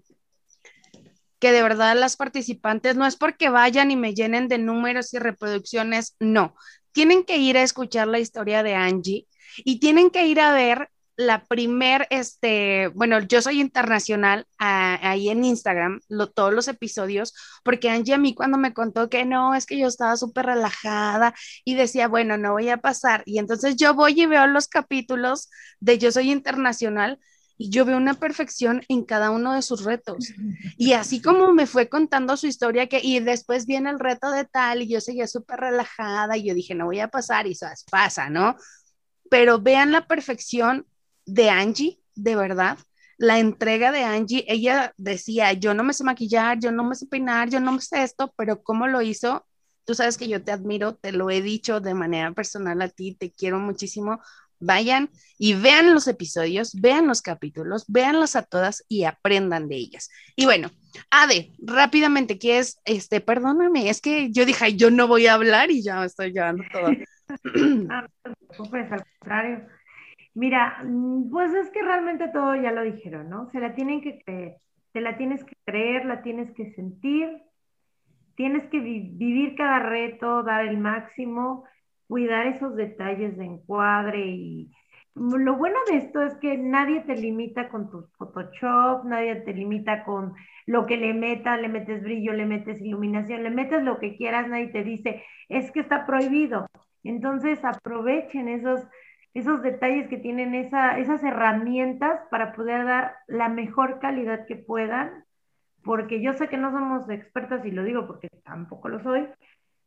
que de verdad las participantes no es porque vayan y me llenen de números y reproducciones, no, tienen que ir a escuchar la historia de Angie y tienen que ir a ver la primer, este, bueno, yo soy internacional ahí en Instagram, todos los episodios, porque Angie a mí cuando me contó que no, es que yo estaba súper relajada y decía, bueno, no voy a pasar. Y entonces yo voy y veo los capítulos de Yo Soy Internacional y yo veo una perfección en cada uno de sus retos. *laughs* Y así como me fue contando su historia, que, y después viene el reto de tal, y yo seguía súper relajada, y yo dije, no voy a pasar, y eso pasa, ¿no? Pero vean la perfección de Angie, de verdad. La entrega de Angie, ella decía, yo no me sé maquillar, yo no me sé peinar, yo no me sé esto, pero ¿cómo lo hizo? Tú sabes que yo te admiro, te lo he dicho de manera personal a ti, te quiero muchísimo Vayan y vean los episodios, vean los capítulos, véanlas a todas y aprendan de ellas. Y bueno, Ade, rápidamente, ¿qué es? Este, perdóname, es que yo dije, yo no voy a hablar y ya me estoy llevando todo. *laughs* *clears throat* ah, pues al contrario. Mira, mm, pues es que realmente todo ya lo dijeron, ¿no? Se la tienen que creer, te la tienes que creer, la tienes que sentir, tienes que vivir cada reto, dar el máximo cuidar esos detalles de encuadre y lo bueno de esto es que nadie te limita con tu Photoshop, nadie te limita con lo que le metas, le metes brillo, le metes iluminación, le metes lo que quieras, nadie te dice, es que está prohibido. Entonces aprovechen esos, esos detalles que tienen esa, esas herramientas para poder dar la mejor calidad que puedan, porque yo sé que no somos expertas y lo digo porque tampoco lo soy,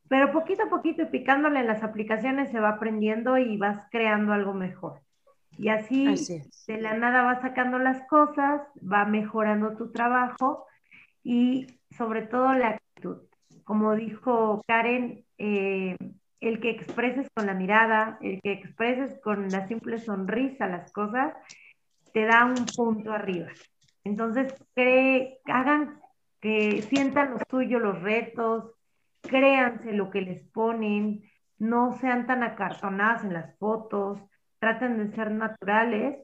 pero poquito a poquito y picándole en las aplicaciones se va aprendiendo y vas creando algo mejor. Y así, de la nada vas sacando las cosas, va mejorando tu trabajo y sobre todo la actitud. Como dijo Karen, eh, el que expreses con la mirada, el que expreses con la simple sonrisa las cosas, te da un punto arriba. Entonces, hagan que sientan lo suyo los retos, créanse lo que les ponen, no sean tan acartonadas en las fotos, traten de ser naturales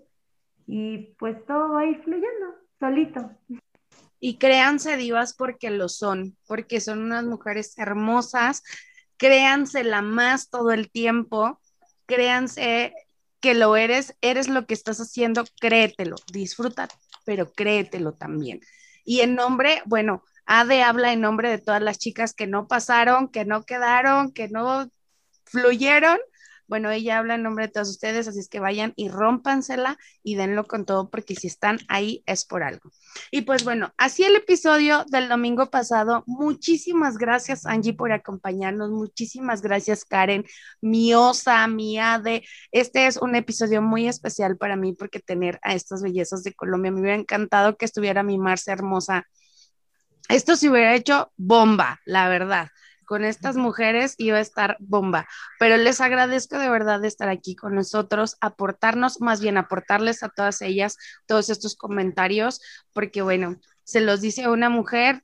y pues todo va a ir fluyendo solito. Y créanse divas porque lo son, porque son unas mujeres hermosas, créanse la más todo el tiempo, créanse que lo eres, eres lo que estás haciendo, créetelo, disfruta, pero créetelo también. Y en nombre, bueno, Ade habla en nombre de todas las chicas que no pasaron, que no quedaron, que no fluyeron. Bueno, ella habla en nombre de todos ustedes, así es que vayan y rómpansela y denlo con todo, porque si están ahí es por algo. Y pues bueno, así el episodio del domingo pasado. Muchísimas gracias, Angie, por acompañarnos. Muchísimas gracias, Karen, mi osa, mi ade. Este es un episodio muy especial para mí porque tener a estas bellezas de Colombia, me hubiera encantado que estuviera mi Marce hermosa. Esto se hubiera hecho bomba, la verdad con estas mujeres iba a estar bomba. Pero les agradezco de verdad de estar aquí con nosotros, aportarnos, más bien aportarles a todas ellas todos estos comentarios, porque bueno, se los dice una mujer,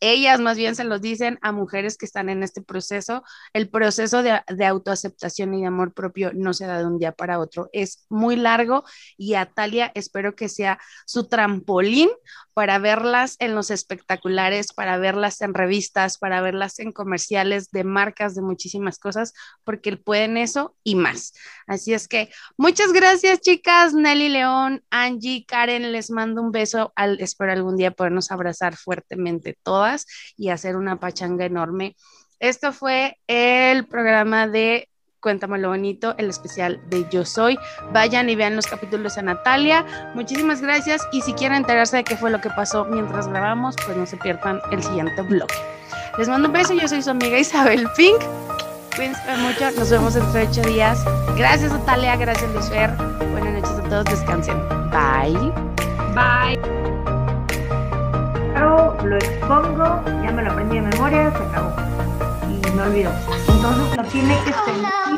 ellas más bien se los dicen a mujeres que están en este proceso. El proceso de, de, autoaceptación y de amor propio no se da de un día para otro, es muy largo y a Talia espero que sea su trampolín para verlas en los espectaculares, para verlas en revistas, para verlas en comerciales de marcas, de muchísimas cosas, porque pueden eso y más. Así es que muchas gracias, chicas. Nelly León, Angie, Karen, les mando un beso. Al, espero algún día podernos abrazar fuertemente todas y hacer una pachanga enorme. Esto fue el programa de Cuéntame lo bonito, el especial de Yo Soy. Vayan y vean los capítulos a Natalia. Muchísimas gracias y si quieren enterarse de qué fue lo que pasó mientras grabamos, pues no se pierdan el siguiente vlog. Les mando un beso, yo soy su amiga Isabel Pink. Cuídense mucho, nos vemos dentro de ocho días. Gracias Natalia, gracias Lucifer. Buenas noches a todos, descansen. Bye. Bye. Lo expongo, ya me lo aprendí de memoria, se acabó. Y me olvidó. Entonces lo tiene que sentir.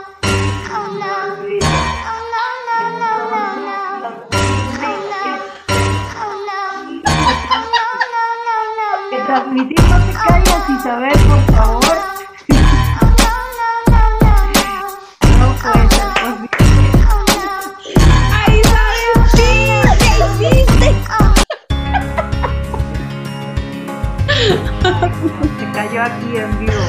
Transmitir no te calles Isabel por favor no puede ser posible ay Isabel sí ¿qué hiciste? se cayó aquí en vivo